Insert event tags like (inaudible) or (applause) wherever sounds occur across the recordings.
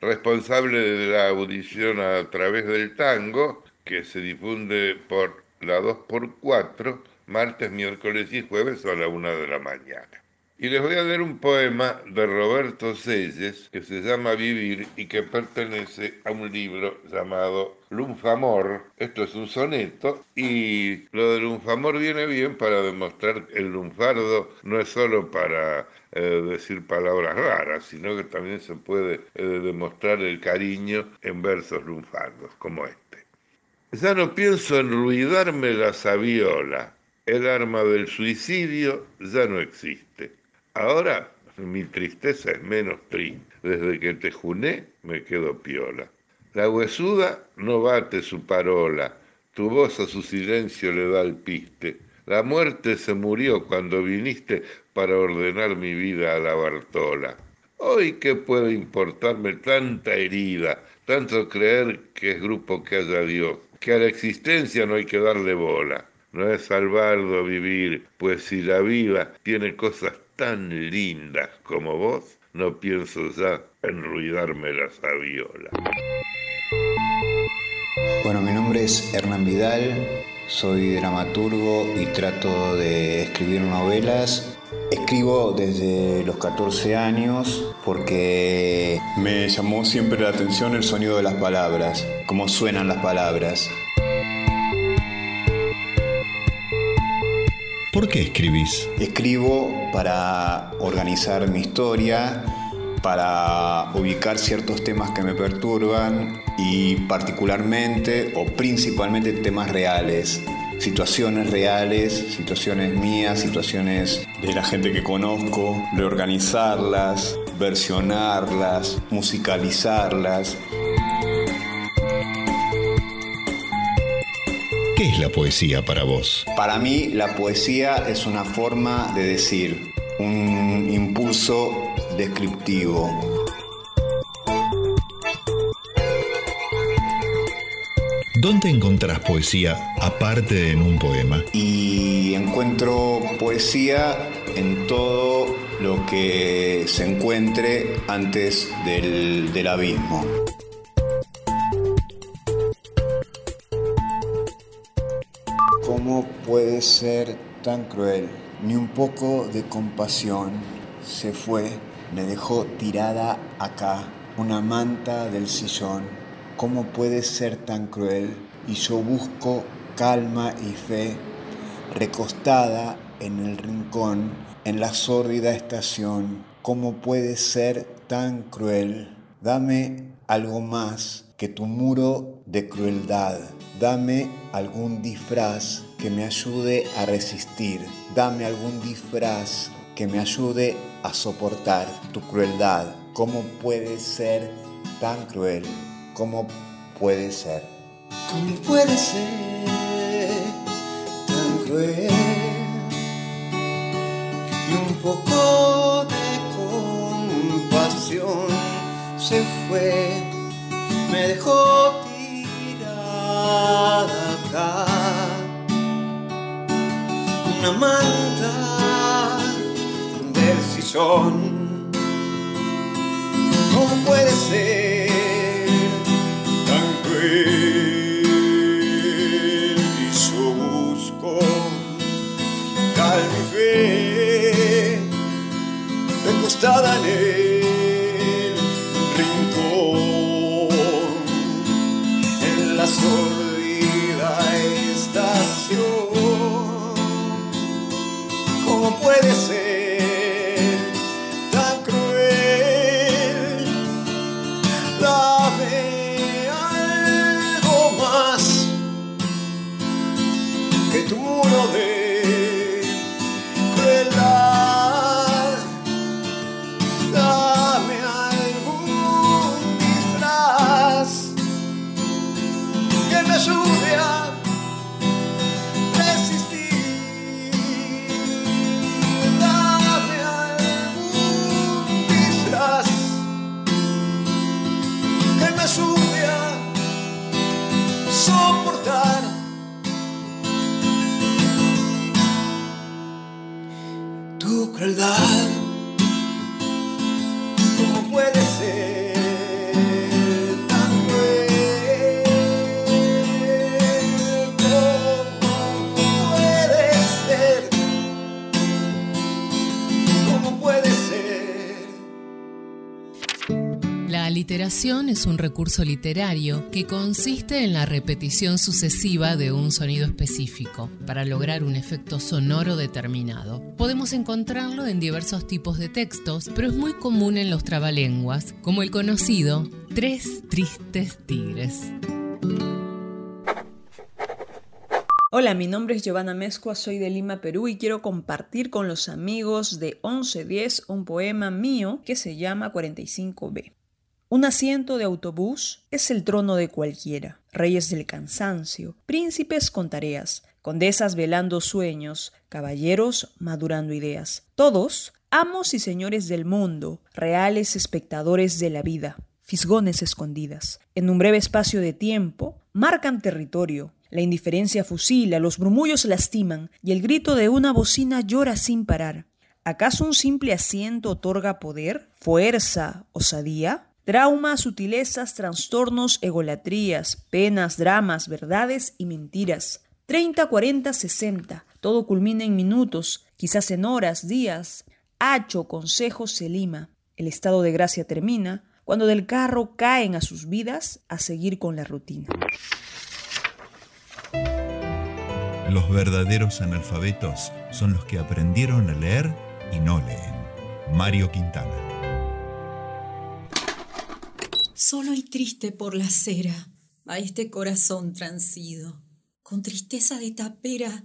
responsable de la audición a través del tango, que se difunde por la 2x4, martes, miércoles y jueves a la 1 de la mañana. Y les voy a leer un poema de Roberto Selles que se llama Vivir y que pertenece a un libro llamado Lunfamor. Esto es un soneto y lo de Lunfamor viene bien para demostrar que el lunfardo no es solo para eh, decir palabras raras, sino que también se puede eh, demostrar el cariño en versos lunfardos como este. Ya no pienso en ruidarme la sabiola, el arma del suicidio ya no existe. Ahora mi tristeza es menos triste. Desde que te juné me quedo piola. La huesuda no bate su parola, tu voz a su silencio le da el piste. La muerte se murió cuando viniste para ordenar mi vida a la Bartola. Hoy qué puede importarme tanta herida, tanto creer que es grupo que haya Dios, que a la existencia no hay que darle bola. No es salvarlo vivir, pues si la vida tiene cosas tan lindas como vos, no pienso ya en ruidarme la sabiola. Bueno, mi nombre es Hernán Vidal, soy dramaturgo y trato de escribir novelas. Escribo desde los 14 años porque me llamó siempre la atención el sonido de las palabras, cómo suenan las palabras. ¿Por qué escribís? Escribo para organizar mi historia, para ubicar ciertos temas que me perturban y particularmente o principalmente temas reales, situaciones reales, situaciones mías, situaciones de la gente que conozco, reorganizarlas, versionarlas, musicalizarlas. ¿Qué es la poesía para vos? Para mí la poesía es una forma de decir, un impulso descriptivo. ¿Dónde encontrás poesía aparte de en un poema? Y encuentro poesía en todo lo que se encuentre antes del, del abismo. Puede ser tan cruel? Ni un poco de compasión se fue, me dejó tirada acá, una manta del sillón. ¿Cómo puede ser tan cruel? Y yo busco calma y fe, recostada en el rincón, en la sórdida estación. ¿Cómo puede ser tan cruel? Dame algo más que tu muro de crueldad. Dame algún disfraz que me ayude a resistir. Dame algún disfraz que me ayude a soportar tu crueldad. ¿Cómo puede ser tan cruel? ¿Cómo puede ser? ¿Cómo puede ser tan cruel? Y un poco de compasión se fue, me dejó tirada acá. Una manta del sillón. ¿Cómo puede ser tan cruel? Y yo busco calma y fe, recostada en el es un recurso literario que consiste en la repetición sucesiva de un sonido específico para lograr un efecto sonoro determinado. Podemos encontrarlo en diversos tipos de textos, pero es muy común en los trabalenguas, como el conocido Tres Tristes Tigres. Hola, mi nombre es Giovanna Mezcua, soy de Lima, Perú y quiero compartir con los amigos de 1110 un poema mío que se llama 45B. Un asiento de autobús es el trono de cualquiera, reyes del cansancio, príncipes con tareas, condesas velando sueños, caballeros madurando ideas. Todos, amos y señores del mundo, reales espectadores de la vida, fisgones escondidas. En un breve espacio de tiempo, marcan territorio. La indiferencia fusila, los murmullos lastiman y el grito de una bocina llora sin parar. ¿Acaso un simple asiento otorga poder, fuerza, osadía? Traumas, sutilezas, trastornos, egolatrías, penas, dramas, verdades y mentiras. 30, 40, 60. Todo culmina en minutos, quizás en horas, días. Hacho, consejos se lima. El estado de gracia termina cuando del carro caen a sus vidas a seguir con la rutina. Los verdaderos analfabetos son los que aprendieron a leer y no leen. Mario Quintana. Solo y triste por la cera a este corazón transido, con tristeza de tapera,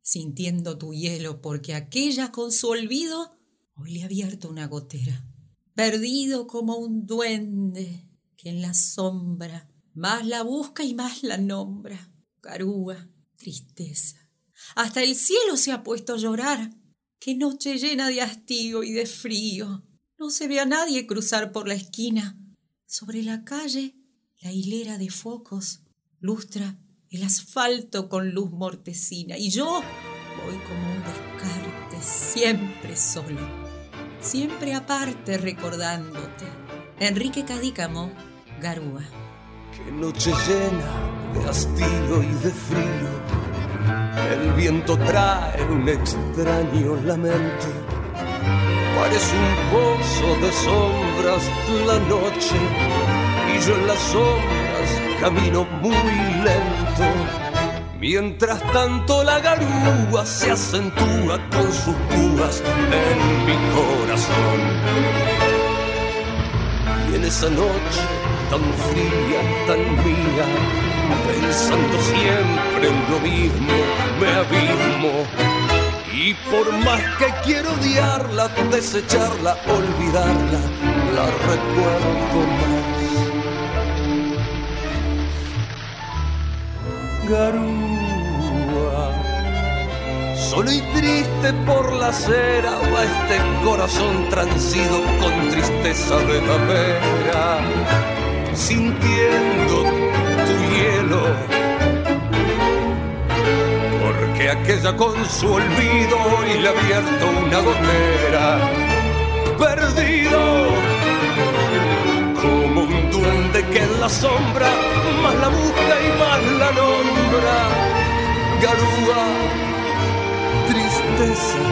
sintiendo tu hielo porque aquella con su olvido hoy le ha abierto una gotera, perdido como un duende que en la sombra más la busca y más la nombra. Carúa, tristeza. Hasta el cielo se ha puesto a llorar. Qué noche llena de hastío y de frío. No se ve a nadie cruzar por la esquina. Sobre la calle, la hilera de focos lustra el asfalto con luz mortecina. Y yo voy como un descarte, siempre solo, siempre aparte recordándote. Enrique Cadícamo, Garúa. Qué noche llena de hastío y de frío el viento trae un extraño lamento. Parece un pozo de sombras la noche y yo en las sombras camino muy lento. Mientras tanto la garúa se acentúa con sus púas en mi corazón. Y en esa noche tan fría, tan mía, pensando siempre en lo mismo, me abismo. Y por más que quiero odiarla, desecharla, olvidarla, la recuerdo más. Garúa, solo y triste por la acera va este corazón transido con tristeza de tapera, sintiendo hielo. Porque aquella con su olvido y le ha abierto una gotera. Perdido como un duende que en la sombra más la busca y más la nombra. Garúa, tristeza,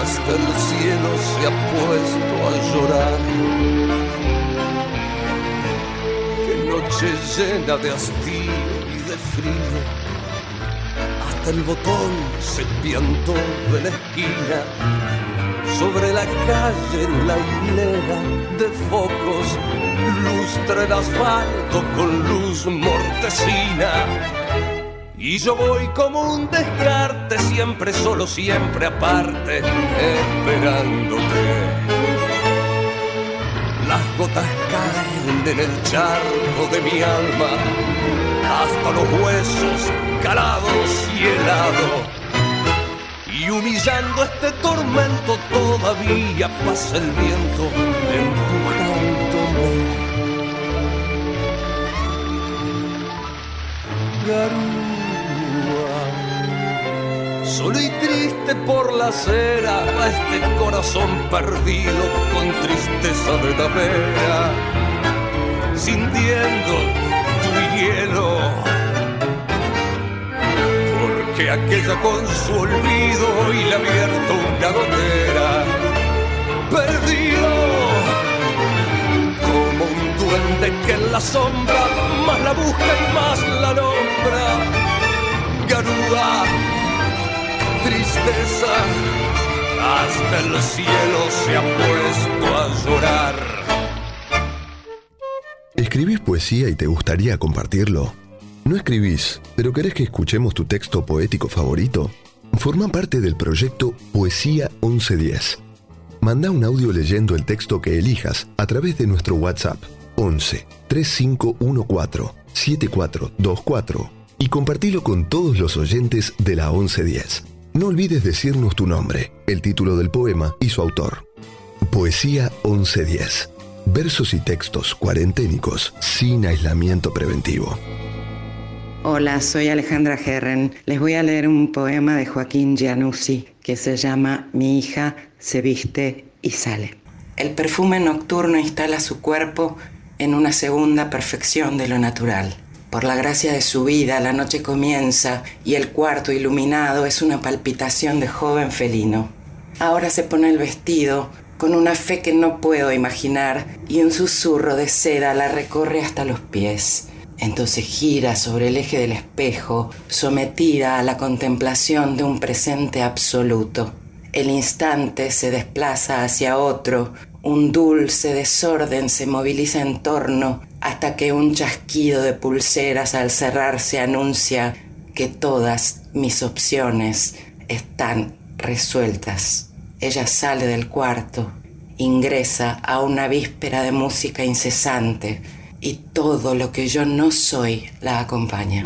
hasta el cielo se ha puesto a llorar noche llena de hastío y de frío. El botón se piantó de la esquina. Sobre la calle la hilera de focos lustra el asfalto con luz mortecina. Y yo voy como un descarte, siempre solo, siempre aparte, esperándote las gotas caen en el charco de mi alma, hasta los huesos calados y helados. Y humillando este tormento todavía pasa el viento empujándome. Solo y triste por la acera a este corazón perdido con tristeza de tapera, sintiendo tu hielo. Porque aquella con su olvido y le abierto una gotera, perdido como un duende que en la sombra más la busca y más la nombra. Garúa tristeza, hasta el cielo se ha puesto a llorar. ¿Escribís poesía y te gustaría compartirlo? ¿No escribís, pero querés que escuchemos tu texto poético favorito? Forma parte del proyecto Poesía 1110. Manda un audio leyendo el texto que elijas a través de nuestro WhatsApp 11 3514 7424 y compartilo con todos los oyentes de la 1110. No olvides decirnos tu nombre, el título del poema y su autor. Poesía 1110. Versos y textos cuarenténicos sin aislamiento preventivo. Hola, soy Alejandra Herren. Les voy a leer un poema de Joaquín Gianussi que se llama Mi hija se viste y sale. El perfume nocturno instala su cuerpo en una segunda perfección de lo natural. Por la gracia de su vida, la noche comienza y el cuarto iluminado es una palpitación de joven felino. Ahora se pone el vestido con una fe que no puedo imaginar y un susurro de seda la recorre hasta los pies. Entonces gira sobre el eje del espejo, sometida a la contemplación de un presente absoluto. El instante se desplaza hacia otro, un dulce desorden se moviliza en torno hasta que un chasquido de pulseras al cerrarse anuncia que todas mis opciones están resueltas. Ella sale del cuarto, ingresa a una víspera de música incesante y todo lo que yo no soy la acompaña.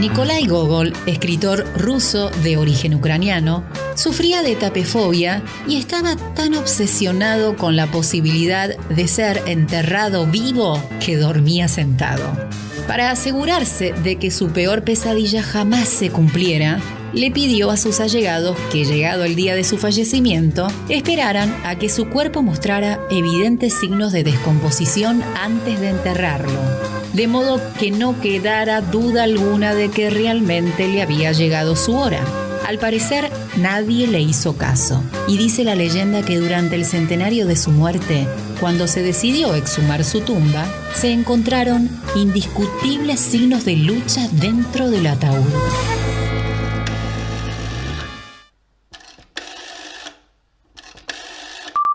Nikolai Gogol, escritor ruso de origen ucraniano, sufría de tapefobia y estaba tan obsesionado con la posibilidad de ser enterrado vivo que dormía sentado. Para asegurarse de que su peor pesadilla jamás se cumpliera, le pidió a sus allegados que, llegado el día de su fallecimiento, esperaran a que su cuerpo mostrara evidentes signos de descomposición antes de enterrarlo, de modo que no quedara duda alguna de que realmente le había llegado su hora. Al parecer, nadie le hizo caso, y dice la leyenda que durante el centenario de su muerte, cuando se decidió exhumar su tumba, se encontraron indiscutibles signos de lucha dentro del ataúd.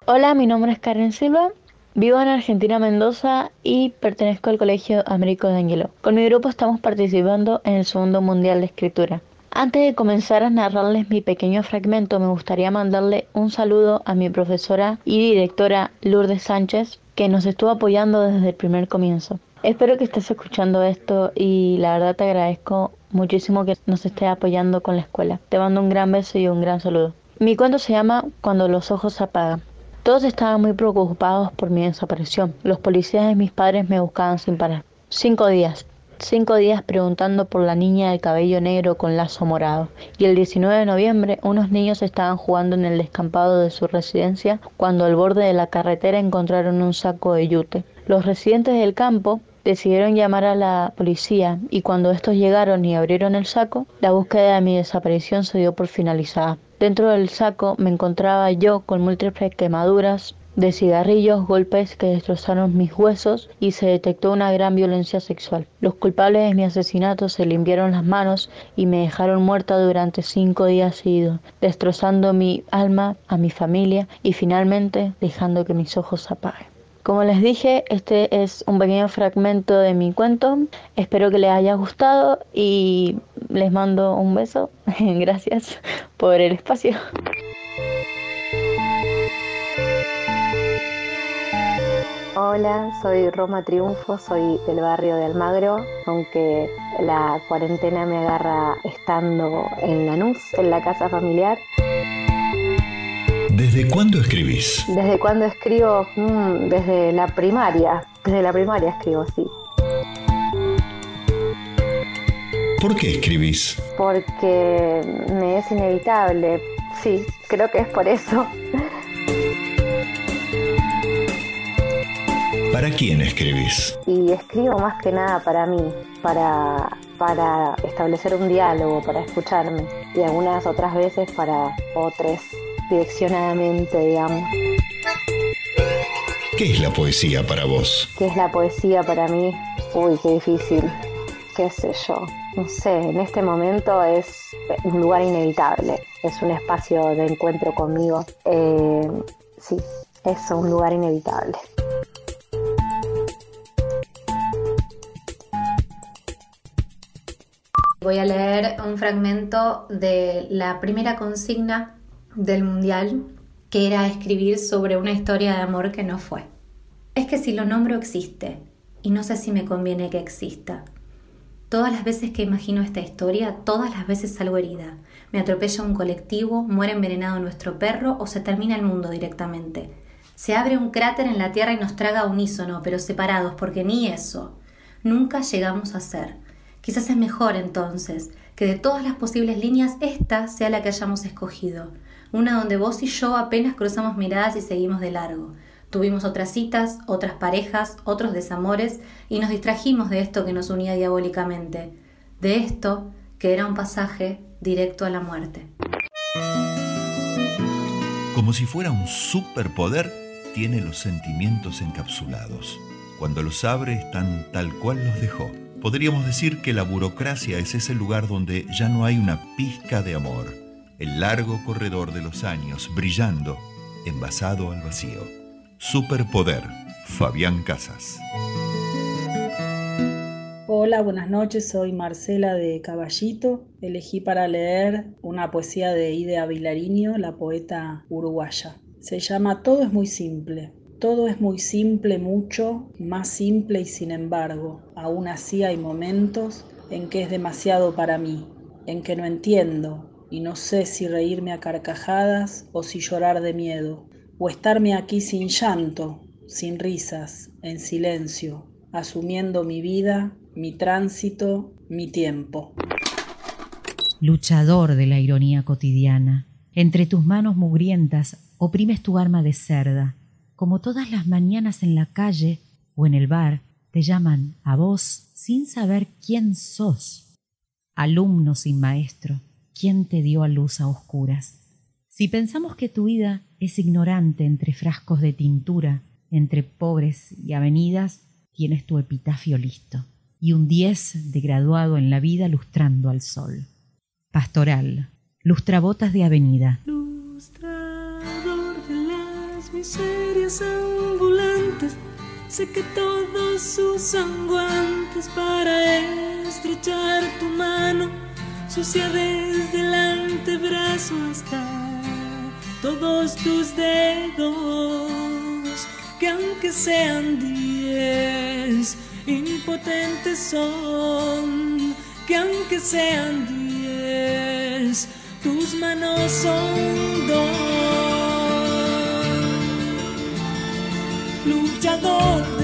Hola, mi nombre es Karen Silva. Vivo en Argentina, Mendoza y pertenezco al Colegio Américo de Ángelo. Con mi grupo estamos participando en el segundo Mundial de Escritura. Antes de comenzar a narrarles mi pequeño fragmento, me gustaría mandarle un saludo a mi profesora y directora Lourdes Sánchez, que nos estuvo apoyando desde el primer comienzo. Espero que estés escuchando esto y la verdad te agradezco muchísimo que nos estés apoyando con la escuela. Te mando un gran beso y un gran saludo. Mi cuento se llama Cuando los ojos se apagan. Todos estaban muy preocupados por mi desaparición. Los policías de mis padres me buscaban sin parar. Cinco días. Cinco días preguntando por la niña del cabello negro con lazo morado. Y el 19 de noviembre unos niños estaban jugando en el descampado de su residencia cuando al borde de la carretera encontraron un saco de yute. Los residentes del campo decidieron llamar a la policía y cuando estos llegaron y abrieron el saco, la búsqueda de mi desaparición se dio por finalizada. Dentro del saco me encontraba yo con múltiples quemaduras de cigarrillos, golpes que destrozaron mis huesos y se detectó una gran violencia sexual. Los culpables de mi asesinato se limpiaron las manos y me dejaron muerta durante cinco días seguidos, destrozando mi alma, a mi familia y finalmente dejando que mis ojos se apaguen. Como les dije, este es un pequeño fragmento de mi cuento. Espero que les haya gustado y les mando un beso. (laughs) Gracias por el espacio. Hola, soy Roma Triunfo, soy del barrio de Almagro, aunque la cuarentena me agarra estando en Lanús, en la casa familiar. ¿Desde cuándo escribís? ¿Desde cuándo escribo? Mm, desde la primaria. Desde la primaria escribo, sí. ¿Por qué escribís? Porque me es inevitable. Sí, creo que es por eso. ¿Para quién escribís? Y escribo más que nada para mí, para, para establecer un diálogo, para escucharme. Y algunas otras veces para otros direccionadamente, digamos. ¿Qué es la poesía para vos? ¿Qué es la poesía para mí? Uy, qué difícil. ¿Qué sé yo? No sé, en este momento es un lugar inevitable. Es un espacio de encuentro conmigo. Eh, sí, es un lugar inevitable. Voy a leer un fragmento de la primera consigna del Mundial, que era escribir sobre una historia de amor que no fue. Es que si lo nombro existe, y no sé si me conviene que exista. Todas las veces que imagino esta historia, todas las veces salgo herida. Me atropella un colectivo, muere envenenado nuestro perro o se termina el mundo directamente. Se abre un cráter en la Tierra y nos traga unísono, pero separados, porque ni eso. Nunca llegamos a ser. Quizás es mejor entonces que de todas las posibles líneas esta sea la que hayamos escogido una donde vos y yo apenas cruzamos miradas y seguimos de largo. Tuvimos otras citas, otras parejas, otros desamores y nos distrajimos de esto que nos unía diabólicamente, de esto que era un pasaje directo a la muerte. Como si fuera un superpoder, tiene los sentimientos encapsulados. Cuando los abre están tal cual los dejó Podríamos decir que la burocracia es ese lugar donde ya no hay una pizca de amor, el largo corredor de los años brillando, envasado al vacío. Superpoder, Fabián Casas. Hola, buenas noches, soy Marcela de Caballito. Elegí para leer una poesía de Idea Vilariño, la poeta uruguaya. Se llama Todo es muy simple. Todo es muy simple, mucho, más simple y sin embargo, aún así hay momentos en que es demasiado para mí, en que no entiendo y no sé si reírme a carcajadas o si llorar de miedo, o estarme aquí sin llanto, sin risas, en silencio, asumiendo mi vida, mi tránsito, mi tiempo. Luchador de la ironía cotidiana, entre tus manos mugrientas oprimes tu arma de cerda como todas las mañanas en la calle o en el bar, te llaman a vos sin saber quién sos. Alumno sin maestro, ¿quién te dio a luz a oscuras? Si pensamos que tu vida es ignorante entre frascos de tintura, entre pobres y avenidas, tienes tu epitafio listo y un diez de graduado en la vida lustrando al sol. Pastoral, lustrabotas de avenida. Lustrador de las miserias ambulantes, sé que todos usan guantes para estrechar tu mano, sucia desde el antebrazo hasta todos tus dedos, que aunque sean diez, impotentes son, que aunque sean diez, tus manos son dos. Luchador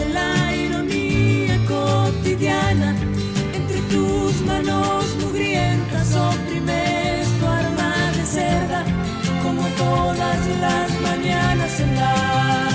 las mañanas en la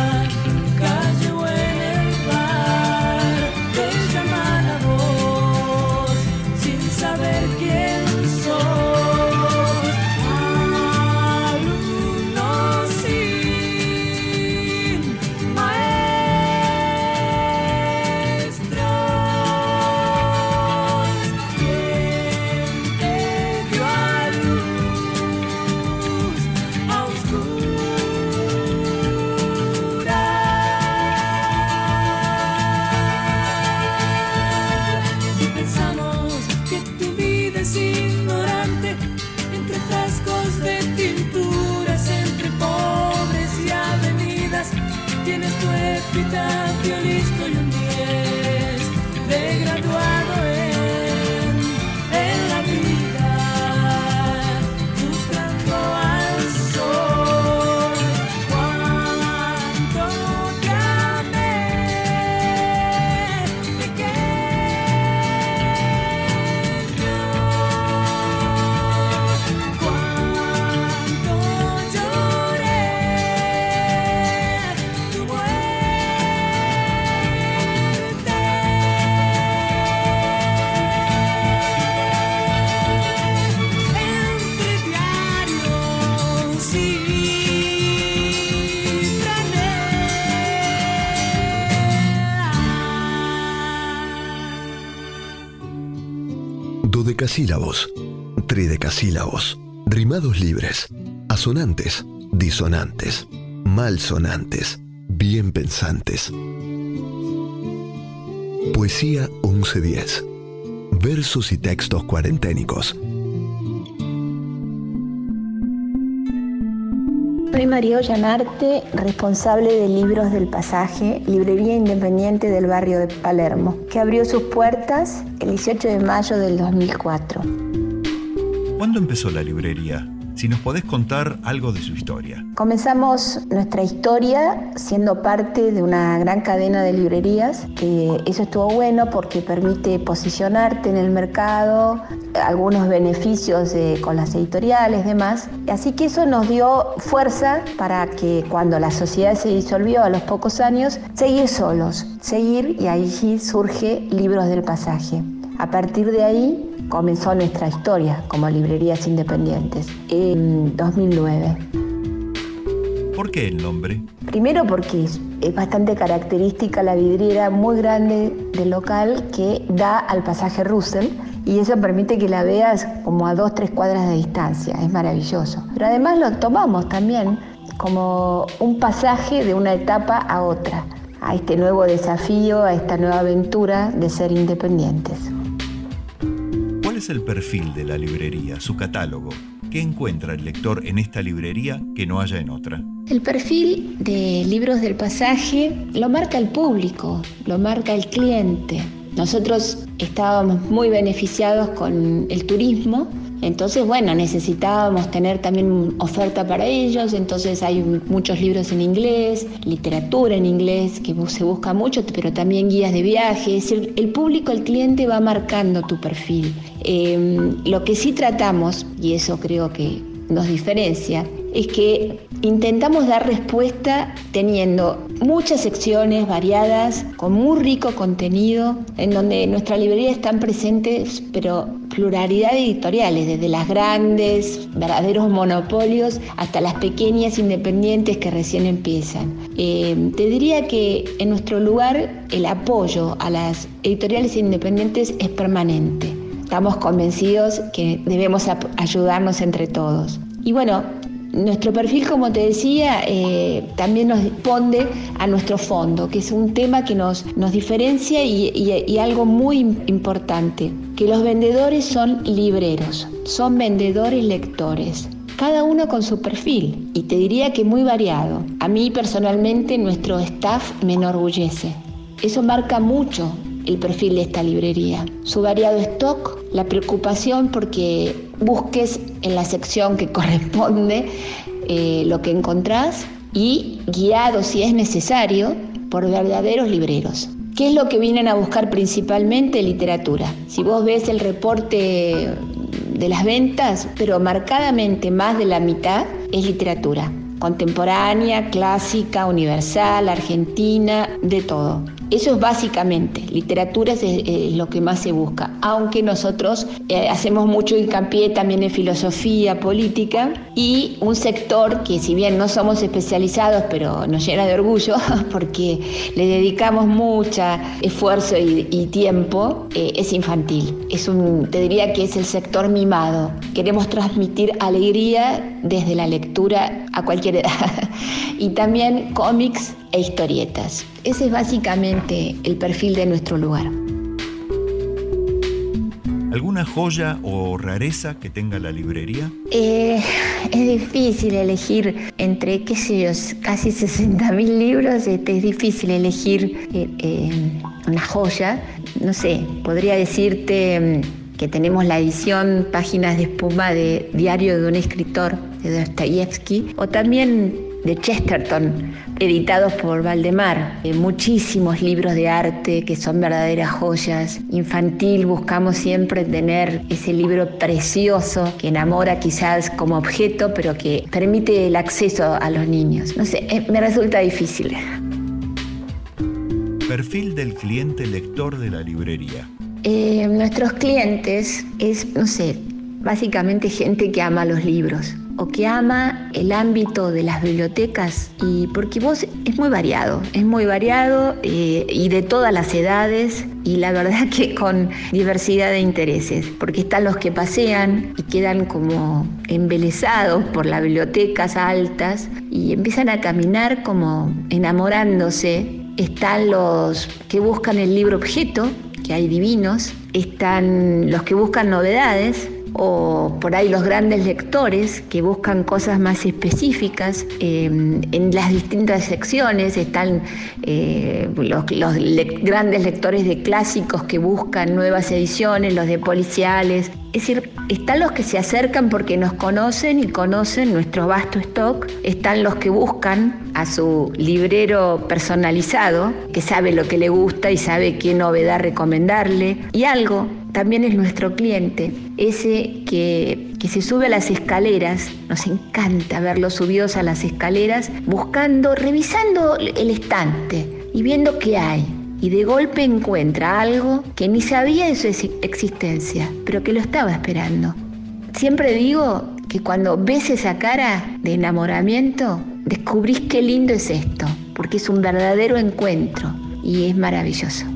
Tridecasílabos, rimados libres, asonantes, disonantes, malsonantes, bien pensantes. Poesía 1110. Versos y textos cuarenténicos. Soy María Ollanarte, responsable de Libros del Pasaje, librería independiente del barrio de Palermo, que abrió sus puertas el 18 de mayo del 2004. ¿Cuándo empezó la librería? Si nos podés contar algo de su historia. Comenzamos nuestra historia siendo parte de una gran cadena de librerías, que eso estuvo bueno porque permite posicionarte en el mercado, algunos beneficios de- con las editoriales, demás. Así que eso nos dio fuerza para que cuando la sociedad se disolvió a los pocos años, seguir solos, seguir y ahí surge Libros del Pasaje. A partir de ahí comenzó nuestra historia como librerías independientes en 2009. ¿Por qué el nombre? Primero porque es, bastante característica la vidriera muy grande del local que da al pasaje Russell y eso permite que la veas como a dos, tres cuadras de distancia. Es maravilloso. Pero además lo tomamos también como un pasaje de una etapa a otra, a este nuevo desafío, a esta nueva aventura de ser independientes. ¿Cuál es el perfil de la librería, su catálogo? ¿Qué encuentra el lector en esta librería que no haya en otra? El perfil de libros del pasaje lo marca el público, lo marca el cliente. Nosotros estábamos muy beneficiados con el turismo, entonces bueno, necesitábamos tener también oferta para ellos, entonces hay muchos libros en inglés, literatura en inglés que se busca mucho, pero también guías de viaje, el público, el cliente va marcando tu perfil. Eh, lo que sí tratamos, y eso creo que nos diferencia, es que intentamos dar respuesta teniendo muchas secciones variadas, con muy rico contenido, en donde en nuestra librería están presentes, pero pluralidad de editoriales, desde las grandes, verdaderos monopolios, hasta las pequeñas independientes que recién empiezan. Eh, te diría que en nuestro lugar el apoyo a las editoriales independientes es permanente. Estamos convencidos que debemos ayudarnos entre todos. Y bueno, nuestro perfil, como te decía, eh, también nos responde a nuestro fondo, que es un tema que nos, nos diferencia y, y algo muy importante, que los vendedores son libreros, son vendedores lectores cada uno con su perfil y te diría que muy variado. A mí personalmente nuestro staff me enorgullece. Eso marca mucho el perfil de esta librería. Su variado stock, la preocupación porque busques en la sección que (laughs) corresponde eh, lo que encontrás y guiado si es necesario por verdaderos libreros. ¿Qué es lo que vienen a buscar principalmente? Literatura. Si vos ves el reporte de las ventas, pero marcadamente más de la mitad es literatura. Contemporánea, clásica, universal, argentina, de todo. Eso es básicamente, literatura es, lo que más se busca, aunque nosotros eh, hacemos mucho hincapié también en filosofía, política y un sector que si bien no somos especializados, pero nos llena de orgullo (laughs) porque le dedicamos mucho esfuerzo y, tiempo, eh, es infantil. Te diría que es el sector mimado. Queremos transmitir alegría desde la lectura a cualquier edad (laughs) y también cómics e historietas. Ese es básicamente el perfil de nuestro lugar. ¿Alguna joya o rareza que tenga la librería? Eh, es difícil elegir entre, qué sé yo, casi 60.000 libros, este, es difícil elegir eh, eh, una joya. No sé, podría decirte mm, que tenemos la edición Páginas de Espuma de Diario de un escritor de Dostoyevsky, o también de Chesterton, editados por Valdemar. Eh, muchísimos libros de arte que son verdaderas joyas. Infantil, buscamos siempre tener ese libro precioso que enamora quizás como objeto, pero que permite el acceso a los niños. No sé, eh, me resulta difícil. Perfil del cliente lector de la librería. Eh, nuestros clientes es, no sé, básicamente gente que ama los libros o que ama el ámbito de las bibliotecas y porque vos es muy variado, es muy variado eh, y de todas las edades y la verdad (laughs) que con diversidad de intereses, porque están los que pasean y quedan como embelesados por las bibliotecas altas y empiezan a caminar como enamorándose, están los que buscan el libro objeto, que hay divinos, están los que buscan novedades, o por ahí los grandes lectores que buscan cosas más específicas. Em, en las distintas secciones están eh, los, grandes lectores de clásicos que buscan nuevas ediciones, los de policiales. Es decir, están los que se acercan porque nos conocen y conocen nuestro vasto stock, están los que buscan a su librero personalizado, que sabe lo que le gusta y sabe qué novedad recomendarle, y algo también es nuestro cliente, ese que, que, se sube a las escaleras, nos encanta verlos subidos a las escaleras, buscando, revisando el estante y viendo qué hay. Y de golpe encuentra algo que ni sabía de su existencia, pero que lo estaba esperando. Siempre digo que cuando ves esa cara de enamoramiento, descubrís qué lindo es esto, porque es un verdadero encuentro y es maravilloso.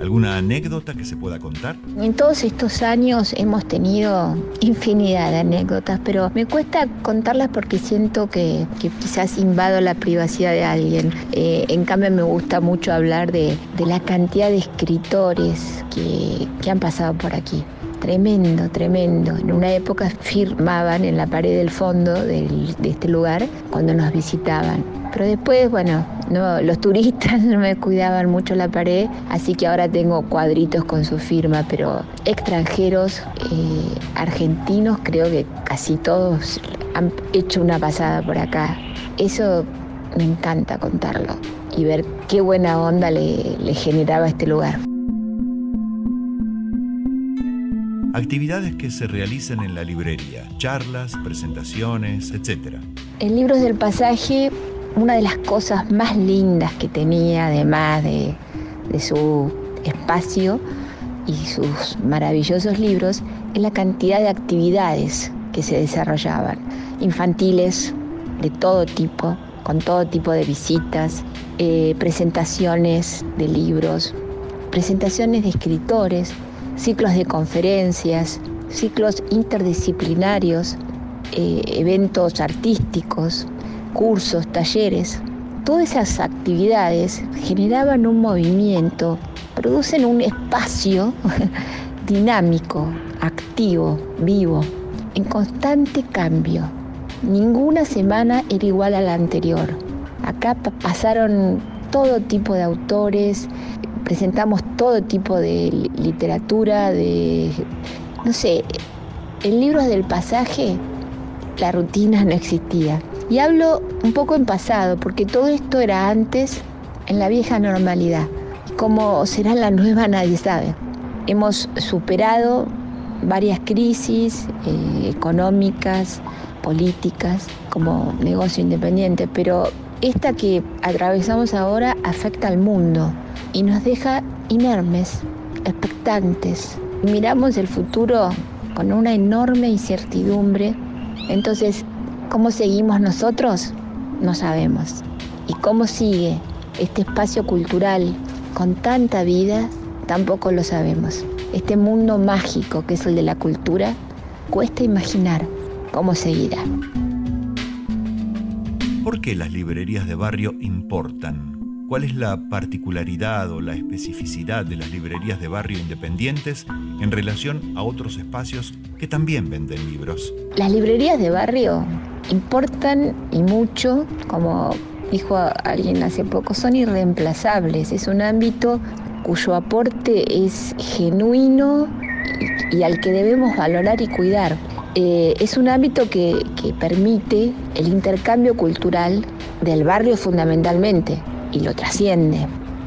¿Alguna anécdota que se pueda contar? En todos estos años hemos tenido infinidad de anécdotas, pero me cuesta contarlas porque siento que, quizás invado la privacidad de alguien. Eh, en cambio me gusta mucho hablar de, la cantidad de escritores que han pasado por aquí. Tremendo, tremendo. En una época firmaban en la pared del fondo del, de este lugar cuando nos visitaban. Pero después, bueno, no, los turistas (laughs) no me cuidaban mucho la pared, así que ahora tengo cuadritos con su firma, pero extranjeros, eh, argentinos, creo que casi todos han hecho una pasada por acá. Eso me encanta contarlo y ver qué buena onda le, le generaba este lugar. Actividades que se realicen en la librería, charlas, presentaciones, etc. En Libros del Pasaje, una de las cosas más lindas que tenía, además de, de su espacio y sus maravillosos libros, es la cantidad de actividades que se desarrollaban, infantiles de todo tipo, con todo tipo de visitas, eh, presentaciones de libros, presentaciones de escritores, ciclos de conferencias, ciclos interdisciplinarios, eh, eventos artísticos, cursos, talleres. Todas esas actividades generaban un movimiento, producen un espacio (laughs) dinámico, activo, vivo, en constante cambio. Ninguna semana era igual a la anterior. Acá pasaron todo tipo de autores, presentamos todo tipo de literatura, de, no sé, en libros del pasaje la rutina no existía. Y hablo un poco en pasado, porque todo esto era antes, en la vieja normalidad. Cómo será la nueva nadie sabe. Hemos superado varias crisis eh, económicas, políticas, como negocio independiente, pero esta que atravesamos ahora afecta al mundo y nos deja inermes, expectantes. Miramos el futuro con una enorme incertidumbre. Entonces, ¿cómo seguimos nosotros? No sabemos. ¿Y cómo sigue este espacio cultural con tanta vida? Tampoco lo sabemos. Este mundo mágico que es el de la cultura, cuesta imaginar cómo seguirá. ¿Por qué las librerías de barrio importan? ¿Cuál es la particularidad o la especificidad de las librerías de barrio independientes en relación a otros espacios que también venden libros? Las librerías de barrio importan y mucho, como dijo alguien hace poco, son irreemplazables. Es un ámbito cuyo aporte es genuino y, y al que debemos valorar y cuidar. Eh, es un ámbito que, permite el intercambio cultural del barrio fundamentalmente y lo trasciende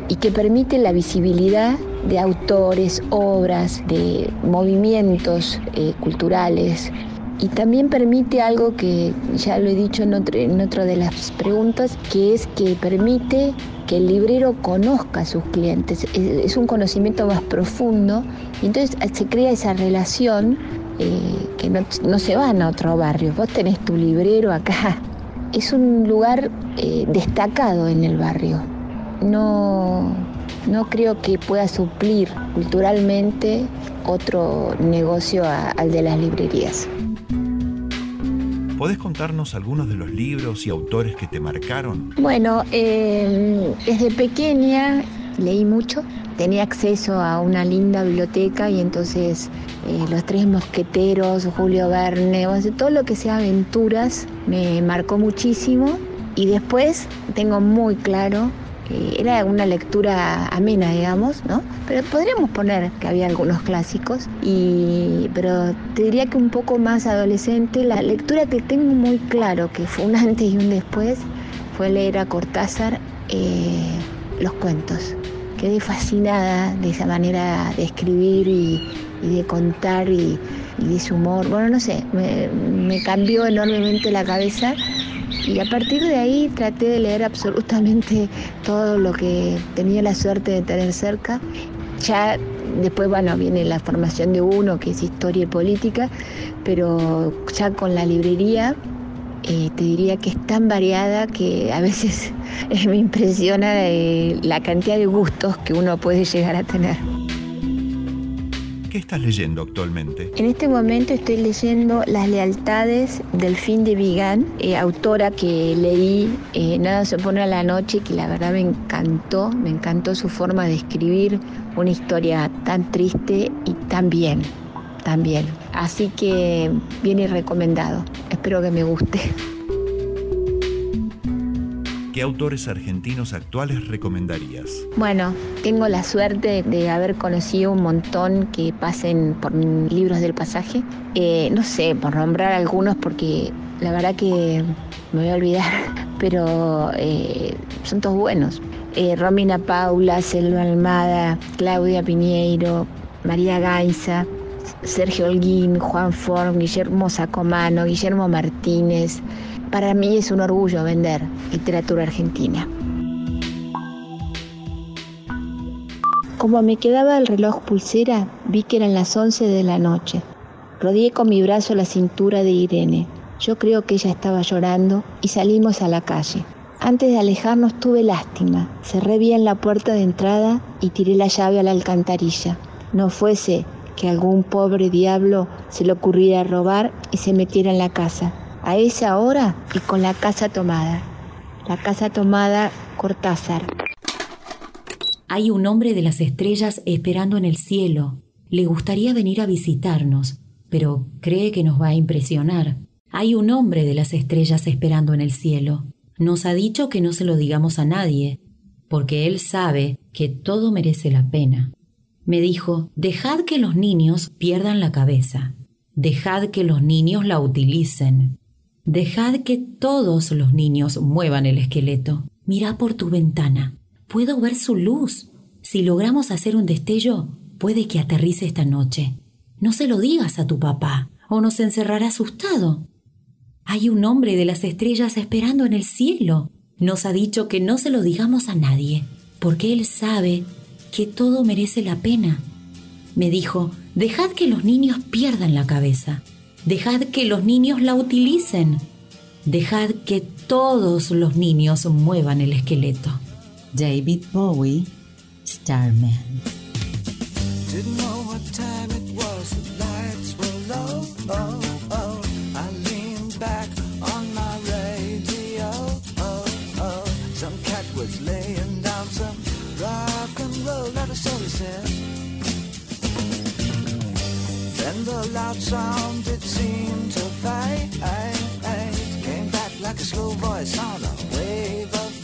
y que permite la visibilidad de autores, obras, de movimientos eh, culturales y también permite algo que ya lo he dicho en, otro, en otra de las preguntas, que es que permite que el librero conozca a sus clientes, es, es un conocimiento más profundo y entonces se crea esa relación eh, que no, no, se van a otro barrio, vos tenés tu librero acá, es un lugar eh, destacado en el barrio. No, no creo que pueda suplir culturalmente otro negocio a, al de las librerías. ¿Podés contarnos algunos de los libros y autores que te marcaron? Bueno, eh, desde pequeña leí mucho, tenía acceso a una linda biblioteca y entonces eh, Los Tres Mosqueteros, Julio Verne, todo lo que sea aventuras me marcó muchísimo y después tengo muy claro eh, era una lectura amena, digamos, ¿no? Pero podríamos poner que había algunos clásicos, y, pero te diría que un poco más adolescente, la lectura que tengo muy claro, que fue un antes y un después, fue leer a Cortázar eh, los cuentos. Quedé fascinada de esa manera de escribir y, de contar y, y, de su humor. Bueno, no sé, me, me cambió enormemente la cabeza y a partir de ahí traté de leer absolutamente todo lo que tenía la suerte de tener cerca. Ya después, bueno, viene la formación de uno, que es historia y política, pero ya con la librería eh, te diría que es tan variada que a veces (laughs) me impresiona eh, la cantidad de gustos que uno puede llegar a tener. ¿Qué estás leyendo actualmente? En este momento estoy leyendo Las lealtades del fin de Vigan, eh, autora que leí Nada se pone a la noche, que la verdad me encantó, me encantó su forma de escribir una historia tan triste y tan bien, tan bien. Así que viene recomendado, espero que me guste. ¿Qué autores argentinos actuales recomendarías? Bueno, tengo la suerte de haber conocido un montón que pasen por libros del pasaje. Eh, no sé, por nombrar algunos porque la verdad que me voy a olvidar, (laughs) pero eh, son todos buenos. Eh, Romina Paula, Selva Almada, Claudia Piñeiro, María Gainza, Sergio Holguín, Juan Form, Guillermo Sacomano, Guillermo Martínez, para mí es un orgullo vender literatura argentina. Como me quedaba el reloj pulsera, vi que eran las 11 de la noche. Rodeé con mi brazo la cintura de Irene. Yo creo que ella estaba llorando y salimos a la calle. Antes de alejarnos tuve lástima. Cerré bien la puerta de entrada y tiré la llave a la alcantarilla. No fuese que algún pobre diablo se le ocurriera robar y se metiera en la casa a esa hora y con la casa tomada. La casa tomada Cortázar. Hay un hombre de las estrellas esperando en el cielo. Le gustaría venir a visitarnos, pero cree que nos va a impresionar. Hay un hombre de las estrellas esperando en el cielo. Nos ha dicho que no se lo digamos a nadie, porque él sabe que todo merece la pena. Me dijo, dejad que los niños pierdan la cabeza, dejad que los niños la utilicen, Dejad que todos los niños muevan el esqueleto. Mira por tu ventana. Puedo ver su luz. Si logramos hacer un destello, puede que aterrice esta noche. No se lo digas a tu papá, o nos encerrará asustado. Hay un hombre de las estrellas esperando en el cielo. Nos ha dicho que no se lo digamos a nadie, porque él sabe que todo merece la pena. Me dijo, dejad que los niños pierdan la cabeza. Dejad que los niños la utilicen. Dejad que todos los niños muevan el esqueleto. David Bowie, Starman. Said. Then the loud sound it seemed to fade. Came back like a slow voice on a wave of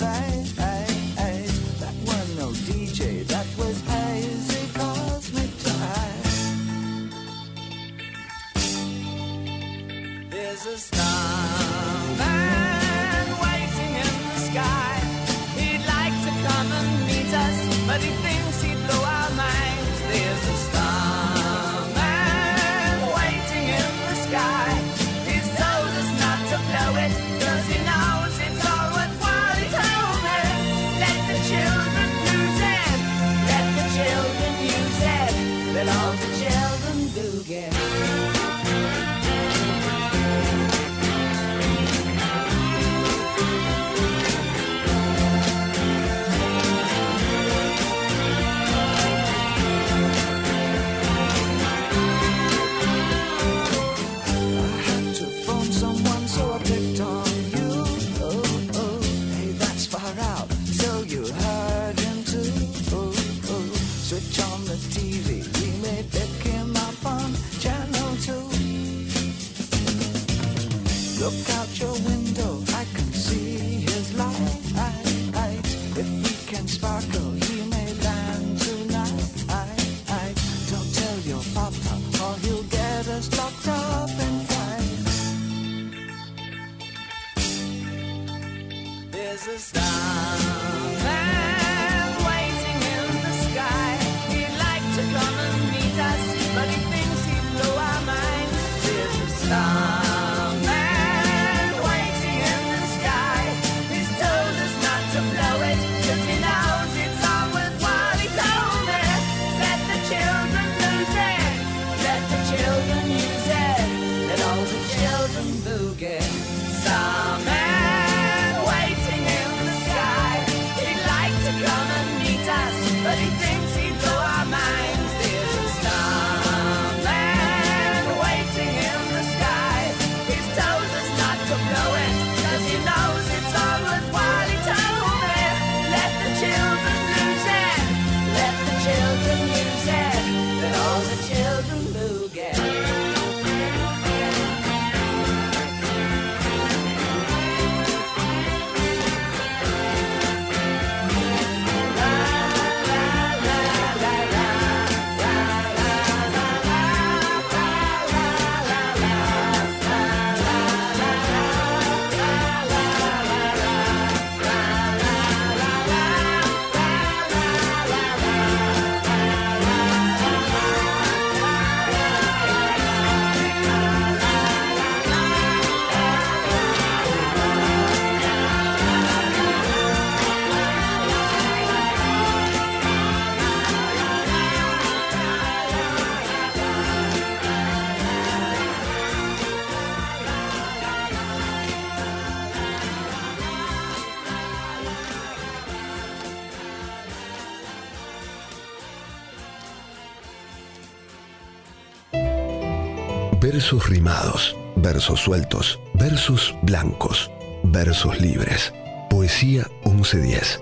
versos sueltos, versos blancos, versos libres. Poesía 1110.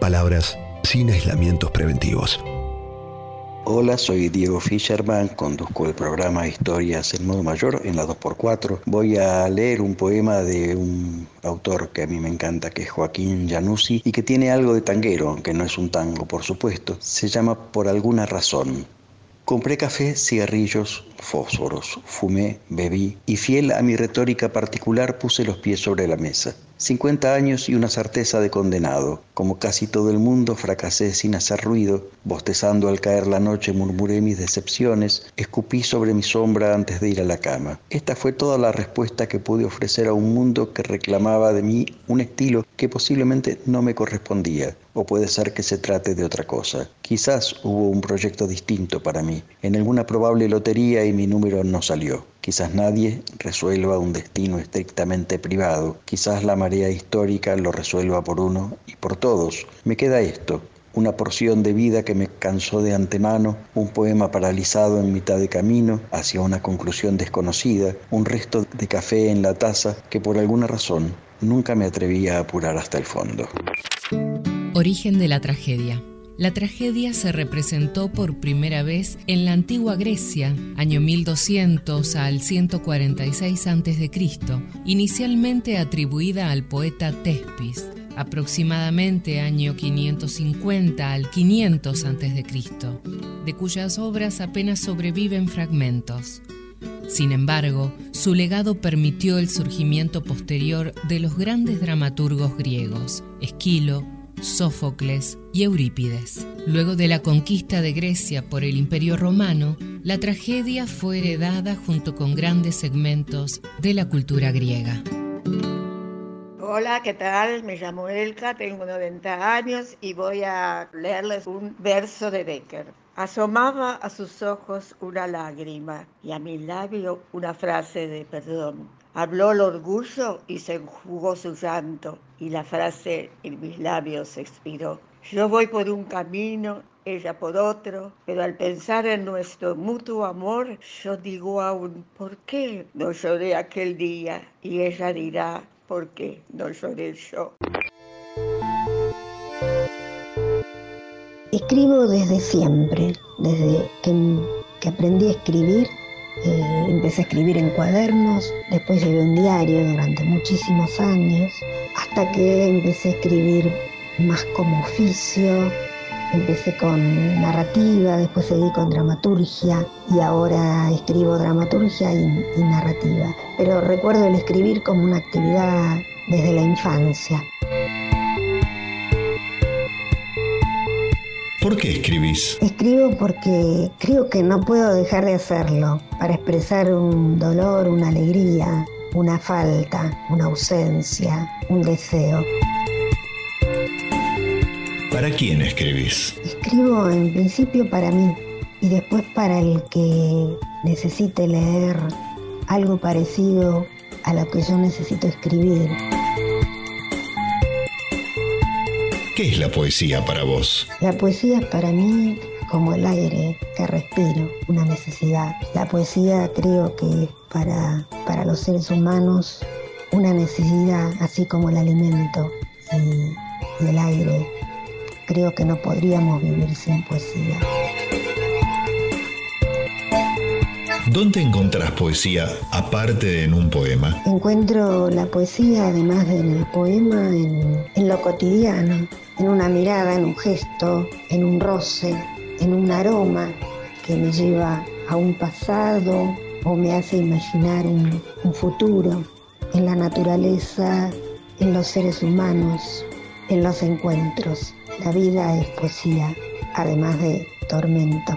Palabras sin aislamientos preventivos. Hola, soy Diego Fischerman, conduzco el programa Historias en modo mayor en la 2x4. Voy a leer un poema de un autor que a mí me encanta, que es Joaquín Januzzi, y que tiene algo de tanguero, aunque no es un tango, por supuesto. Se llama Por alguna razón. Compré café, cigarrillos, fósforos, fumé, bebí y fiel a mi retórica particular puse los pies sobre la mesa. 50 años y una certeza de condenado. Como casi todo el mundo, fracasé sin hacer ruido. Bostezando al caer la noche, murmuré mis decepciones. Escupí sobre mi sombra antes de ir a la cama. Esta fue toda la respuesta que pude ofrecer a un mundo que reclamaba de mí un estilo que posiblemente no me correspondía. O puede ser que se trate de otra cosa. Quizás hubo un proyecto distinto para mí. En alguna probable lotería y mi número no salió. Quizás nadie resuelva un destino estrictamente privado, quizás la marea histórica lo resuelva por uno y por todos. Me queda esto, una porción de vida que me cansó de antemano, un poema paralizado en mitad de camino hacia una conclusión desconocida, un resto de café en la taza que por alguna razón nunca me atreví a apurar hasta el fondo. Origen de la tragedia. La tragedia se representó por primera vez en la antigua Grecia, año 1200 al 146 a.C., inicialmente atribuida al poeta Tespis, aproximadamente año 550 al 500 a.C., de cuyas obras apenas sobreviven fragmentos. Sin embargo, su legado permitió el surgimiento posterior de los grandes dramaturgos griegos, Esquilo, Sófocles y Eurípides. Luego de la conquista de Grecia por el Imperio Romano, la tragedia fue heredada junto con grandes segmentos de la cultura griega. Hola, ¿qué tal? Me llamo Elka, tengo 90 años y voy a leerles un verso de Becker. Asomaba a sus ojos una lágrima y a mi labio una frase de perdón. Habló el orgullo y se enjugó su llanto y la frase en mis labios expiró. Yo voy por un camino, ella por otro, pero al pensar en nuestro mutuo amor, yo digo aún, ¿por qué no lloré aquel día? Y ella dirá, ¿por qué no lloré yo? Escribo desde siempre, desde que, que aprendí a escribir eh, empecé a escribir en cuadernos, después llevé un diario durante muchísimos años, hasta que empecé a escribir más como oficio, empecé con narrativa, después seguí con dramaturgia y ahora escribo dramaturgia y, y narrativa. Pero recuerdo el escribir como una actividad desde la infancia. ¿Por qué escribís? Escribo porque creo que no puedo dejar de hacerlo para expresar un dolor, una alegría, una falta, una ausencia, un deseo. ¿Para quién escribís? Escribo en principio para mí y después para el que necesite leer algo parecido a lo que yo necesito escribir. ¿Qué es la poesía para vos? La poesía es para mí como el aire que respiro, una necesidad. La poesía creo que es para, para los seres humanos una necesidad, así como el alimento y, y el aire. Creo que no podríamos vivir sin poesía. ¿Dónde encontrás poesía aparte de en un poema? Encuentro la poesía, además del poema, en, lo cotidiano, en una mirada, en un gesto, en un roce, en un aroma que me lleva a un pasado o me hace imaginar un futuro, en la naturaleza, en los seres humanos, en los encuentros. La vida es poesía, además de tormento.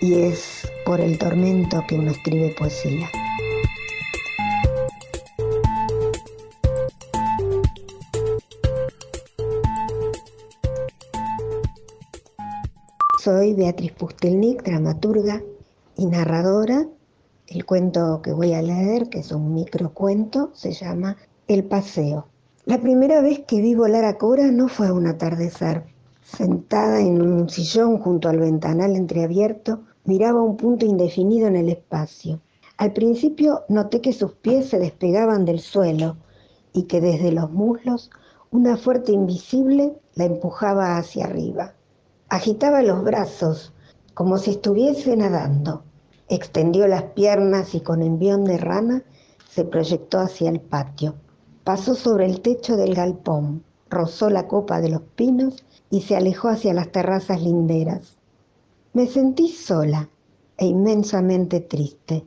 Y es por el tormento que uno escribe poesía. Soy Beatriz Pustelnik, dramaturga y narradora. El cuento que voy a leer, que es un microcuento, se llama El Paseo. La primera vez que vi volar a Cora no fue a un atardecer. Sentada en un sillón junto al ventanal entreabierto, miraba un punto indefinido en el espacio. Al principio noté que sus pies se despegaban del suelo y que desde los muslos una fuerza invisible la empujaba hacia arriba. Agitaba los brazos como si estuviese nadando. Extendió las piernas y con envión de rana se proyectó hacia el patio. Pasó sobre el techo del galpón, rozó la copa de los pinos y se alejó hacia las terrazas linderas. Me sentí sola e inmensamente triste,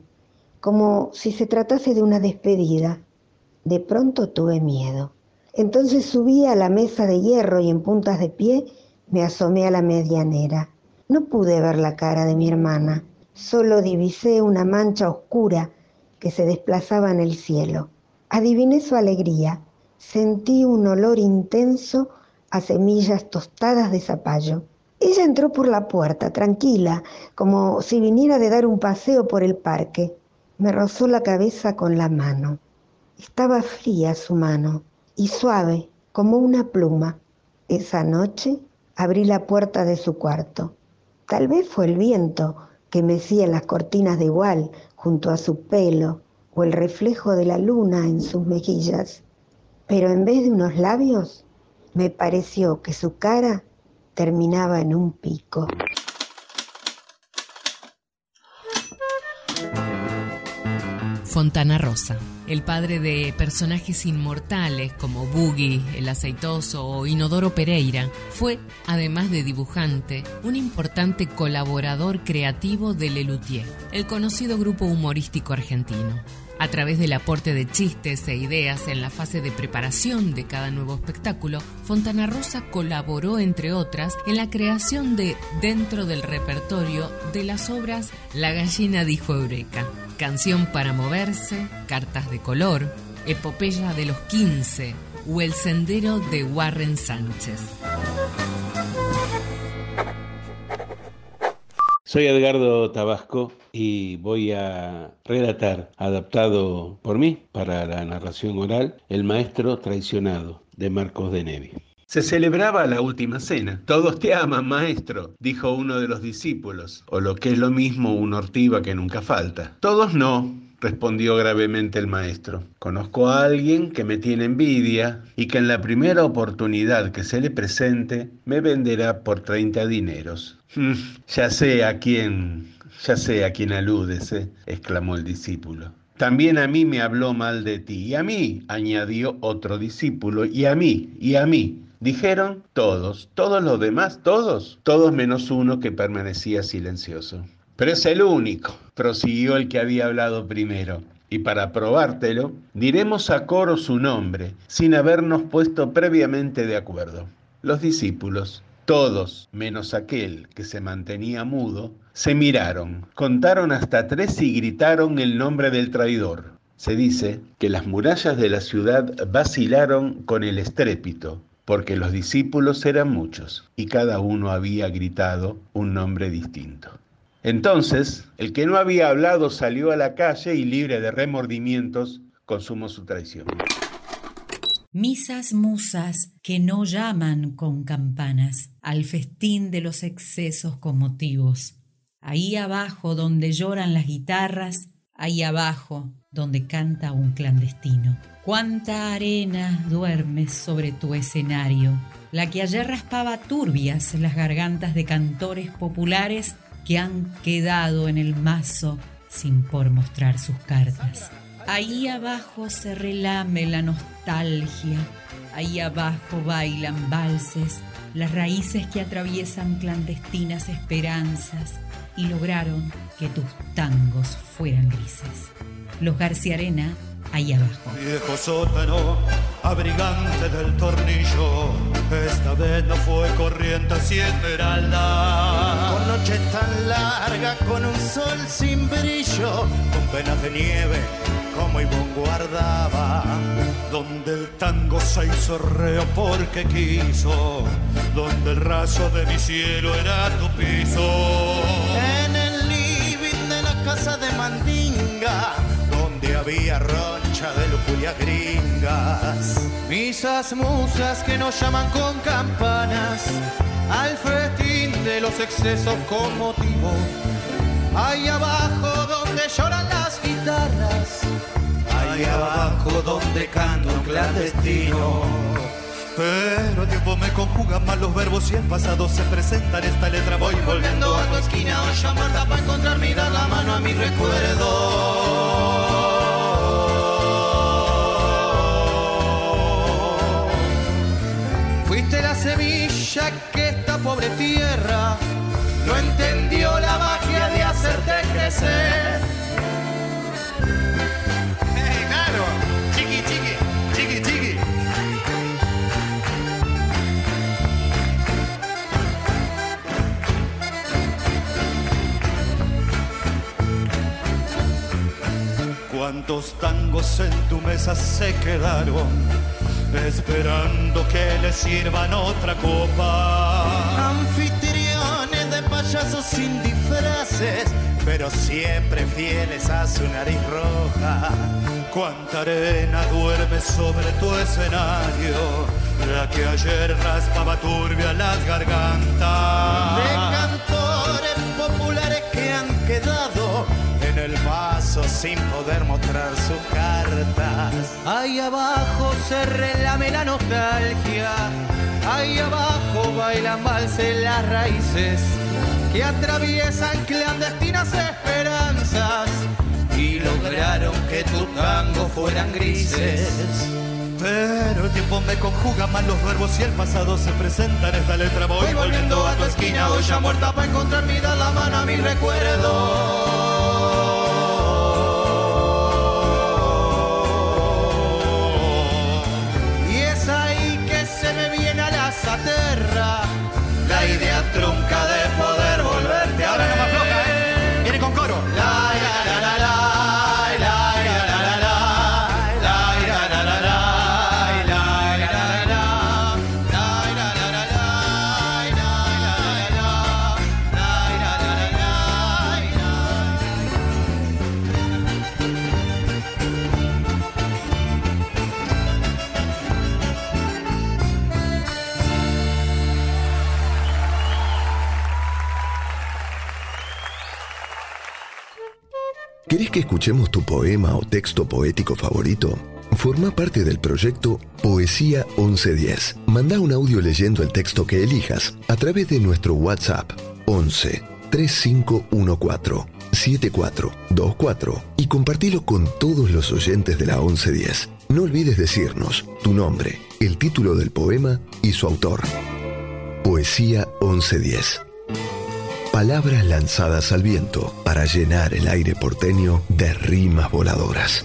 como si se tratase de una despedida. De pronto tuve miedo. Entonces subí a la mesa de hierro y en puntas de pie me asomé a la medianera. No pude ver la cara de mi hermana, solo divisé una mancha oscura que se desplazaba en el cielo. Adiviné su alegría, sentí un olor intenso a semillas tostadas de zapallo. Ella entró por la puerta, tranquila, como si viniera de dar un paseo por el parque. Me rozó la cabeza con la mano. Estaba fría su mano y suave como una pluma. Esa noche abrí la puerta de su cuarto. Tal vez fue el viento que mecía las cortinas de igual junto a su pelo o el reflejo de la luna en sus mejillas, pero en vez de unos labios, me pareció que su cara terminaba en un pico. Fontana Rosa, el padre de personajes inmortales como Boogie, el aceitoso o Inodoro Pereira, fue, además de dibujante, un importante colaborador creativo de Lelutier, el conocido grupo humorístico argentino. A través del aporte de chistes e ideas en la fase de preparación de cada nuevo espectáculo, Fontana Rosa colaboró, entre otras, en la creación de Dentro del repertorio de las obras La gallina dijo Eureka, Canción para moverse, Cartas de color, Epopeya de los 15 o El sendero de Warren Sánchez. Soy Edgardo Tabasco y voy a relatar, adaptado por mí para la narración oral, El maestro traicionado de Marcos de Nevi. Se celebraba la última cena. Todos te aman, maestro, dijo uno de los discípulos, o lo que es lo mismo una ortiva que nunca falta. Todos no, respondió gravemente el maestro. Conozco a alguien que me tiene envidia y que en la primera oportunidad que se le presente me venderá por 30 dineros. "Mm, ya sé a quién, ya sé a quién aludes, ¿eh?", exclamó el discípulo. También a mí me habló mal de ti, y a mí, añadió otro discípulo, y a mí, y a mí. Dijeron todos, todos los demás, todos, todos menos uno que permanecía silencioso. Pero es el único, prosiguió el que había hablado primero. Y para probártelo, diremos a coro su nombre, sin habernos puesto previamente de acuerdo. Los discípulos, todos menos aquel que se mantenía mudo, se miraron, contaron hasta tres y gritaron el nombre del traidor. Se dice que las murallas de la ciudad vacilaron con el estrépito, porque los discípulos eran muchos y cada uno había gritado un nombre distinto. Entonces, el que no había hablado salió a la calle y libre de remordimientos consumó su traición. Misas musas que no llaman con campanas al festín de los excesos con motivos. Ahí abajo donde lloran las guitarras, ahí abajo donde canta un clandestino. Cuánta arena duerme sobre tu escenario, la que ayer raspaba turbias las gargantas de cantores populares que han quedado en el mazo sin por mostrar sus cartas. Ahí abajo se relame la nostalgia, ahí abajo bailan valses, las raíces que atraviesan clandestinas esperanzas y lograron que tus tangos fueran grises. Los García Arena, ahí abajo. Viejo sótano, abrigante del tornillo, esta vez no fue corriente así esmeralda. Con noche tan larga, con un sol sin brillo, Con penas de nieve, como Ivonne guardaba. Donde el tango se hizo reo porque quiso, donde el raso de mi cielo era tu piso. en el living de la casa de Mandinga, había roncha de lujurias gringas. misas musas que nos llaman con campanas, al festín de los excesos con motivo. Ahí abajo donde lloran las guitarras, ahí abajo donde canto un clandestino. Pero el tiempo me conjuga mal los verbos y el pasado se presenta en esta letra. Voy volviendo a tu esquina o llamarla para encontrarme y dar la mano a mi recuerdo. Fuiste la semilla que esta pobre tierra no entendió la magia de hacerte crecer. ¡Hey, claro! ¡Chiqui, chiqui! ¡Chiqui, chiqui! ¿Cuántos tangos en tu mesa se quedaron esperando que le sirvan otra copa? Anfitriones de payasos sin disfraces, pero siempre fieles a su nariz roja. Cuánta arena duerme sobre tu escenario, la que ayer raspaba turbia las gargantas. De cantores populares que han quedado en el vaso sin poder mostrar sus cartas. Ahí abajo se relame la nostalgia, ahí abajo bailan valses las raíces que atraviesan clandestinas esperanzas y lograron que tu tango fueran grises. Pero el tiempo me conjuga mal los verbos y el pasado se presenta en esta letra. Voy, Voy volviendo a tu esquina, hoy ya muerta para encontrar mi da la mano a mi recuerdo. ¿Querés que escuchemos tu poema o texto poético favorito? Forma parte del proyecto Poesía 1110. Manda un audio leyendo el texto que elijas a través de nuestro WhatsApp 11 3514 7424 y compartilo con todos los oyentes de la 1110. No olvides decirnos tu nombre, el título del poema y su autor. Poesía 1110. Palabras lanzadas al viento para llenar el aire porteño de rimas voladoras.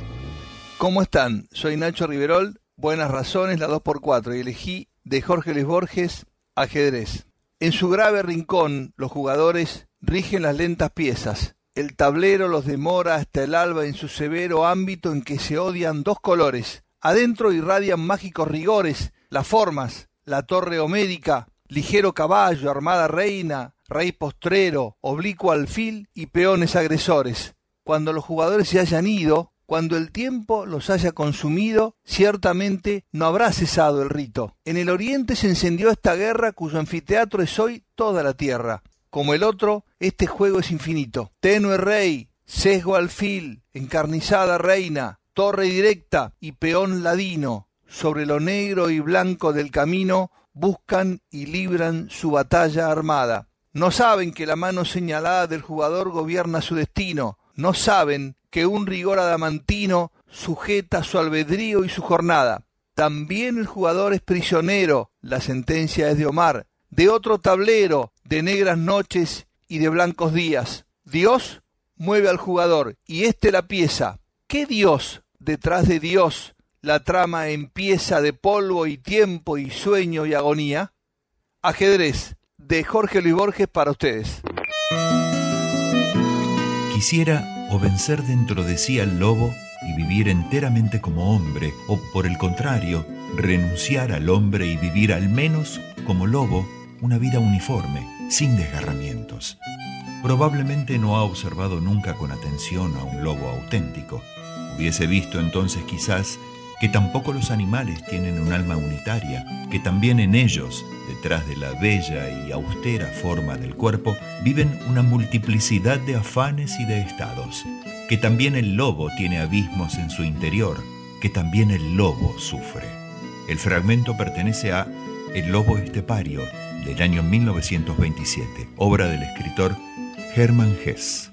¿Cómo están? Soy Nacho Riverol, Buenas Razones, la 2x4, y elegí de Jorge Luis Borges, Ajedrez. En su grave rincón, los jugadores rigen las lentas piezas. El tablero los demora hasta el alba en su severo ámbito en que se odian dos colores. Adentro irradian mágicos rigores, las formas, la torre homédica, ligero caballo, armada reina, rey postrero, oblicuo alfil y peones agresores. Cuando los jugadores se hayan ido, cuando el tiempo los haya consumido, ciertamente no habrá cesado el rito. En el oriente se encendió esta guerra cuyo anfiteatro es hoy toda la tierra. Como el otro, este juego es infinito. Tenue rey, sesgo alfil, encarnizada reina, torre directa y peón ladino, sobre lo negro y blanco del camino, buscan y libran su batalla armada. No saben que la mano señalada del jugador gobierna su destino. No saben que un rigor adamantino sujeta su albedrío y su jornada. También el jugador es prisionero, la sentencia es de Omar, de otro tablero, de negras noches y de blancos días. Dios mueve al jugador y éste la pieza. ¿Qué Dios detrás de Dios la trama empieza de polvo y tiempo y sueño y agonía? Ajedrez de Jorge Luis Borges para ustedes. Quisiera o vencer dentro de sí al lobo y vivir enteramente como hombre, o por el contrario, renunciar al hombre y vivir al menos como lobo una vida uniforme, sin desgarramientos. Probablemente no ha observado nunca con atención a un lobo auténtico. Hubiese visto entonces quizás que tampoco los animales tienen un alma unitaria, que también en ellos, detrás de la bella y austera forma del cuerpo, viven una multiplicidad de afanes y de estados. que también el lobo tiene abismos en su interior, que también el lobo sufre. El fragmento pertenece a El lobo estepario, del año 1927, obra del escritor Hermann Hesse.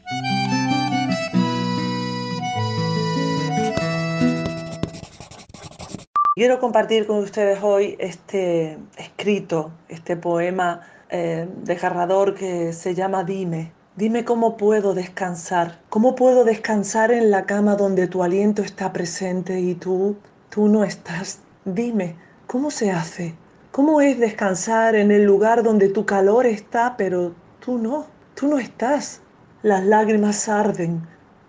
Quiero compartir con ustedes hoy este escrito, este poema eh, desgarrador que se llama Dime. Dime cómo puedo descansar, cómo puedo descansar en la cama donde tu aliento está presente y tú, tú no estás. Dime, ¿cómo se hace? ¿Cómo es descansar en el lugar donde tu calor está, pero tú no, tú no estás? Las lágrimas arden,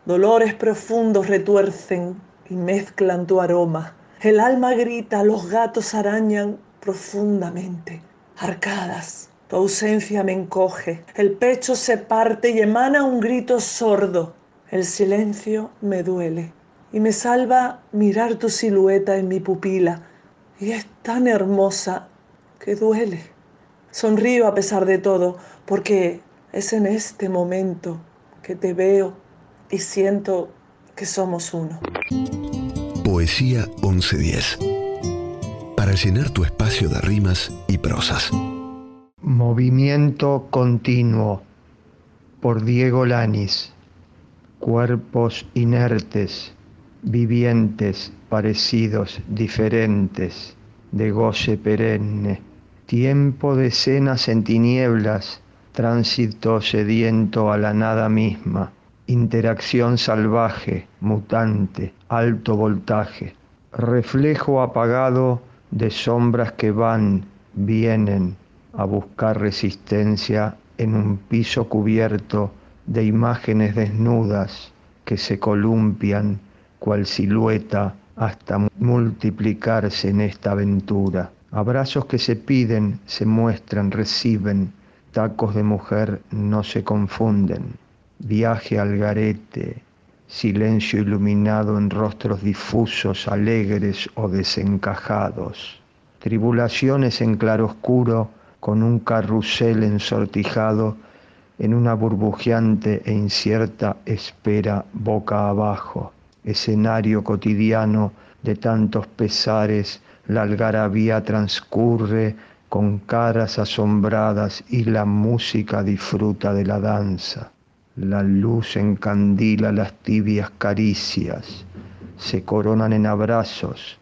dolores profundos retuercen y mezclan tu aroma. El alma grita, los gatos arañan profundamente, arcadas. Tu ausencia me encoge, el pecho se parte y emana un grito sordo. El silencio me duele y me salva mirar tu silueta en mi pupila. Y es tan hermosa que duele. Sonrío a pesar de todo, porque es en este momento que te veo y siento que somos uno. Poesía 1110. Para llenar tu espacio de rimas y prosas. Movimiento continuo. Por Diego Lanis. Cuerpos inertes, vivientes, parecidos, diferentes, de goce perenne. Tiempo de cenas en tinieblas, tránsito sediento a la nada misma interacción salvaje, mutante, alto voltaje, reflejo apagado de sombras que van, vienen a buscar resistencia en un piso cubierto de imágenes desnudas que se columpian cual silueta hasta multiplicarse en esta aventura. Abrazos que se piden, se muestran, reciben, tacos de mujer no se confunden viaje al garete, silencio iluminado en rostros difusos, alegres o desencajados, tribulaciones en claroscuro con un carrusel ensortijado en una burbujeante e incierta espera boca abajo, escenario cotidiano de tantos pesares, la algarabía transcurre con caras asombradas y la música disfruta de la danza. La luz encandila las tibias caricias, se coronan en abrazos,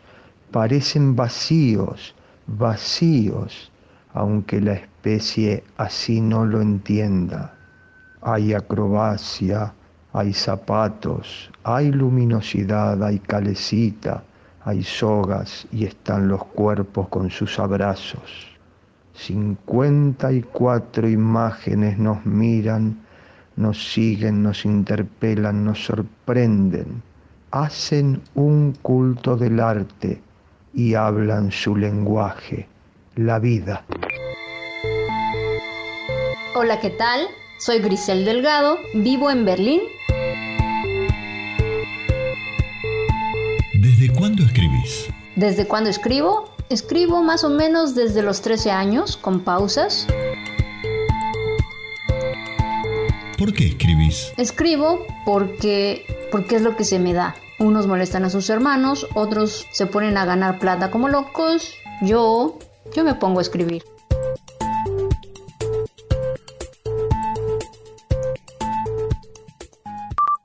parecen vacíos, vacíos, aunque la especie así no lo entienda. Hay acrobacia, hay zapatos, hay luminosidad, hay calecita, hay sogas y están los cuerpos con sus abrazos. Cincuenta y cuatro imágenes nos miran nos siguen, nos interpelan, nos sorprenden, hacen un culto del arte y hablan su lenguaje, la vida. Hola, ¿qué tal? Soy Grisel Delgado, vivo en Berlín. ¿Desde cuándo escribís? ¿Desde cuándo escribo? Escribo más o menos desde los 13 años, con pausas. ¿Por qué escribís? Escribo porque, porque es lo que se me da. Unos molestan a sus hermanos, otros se ponen a ganar plata como locos. Yo, yo me pongo a escribir.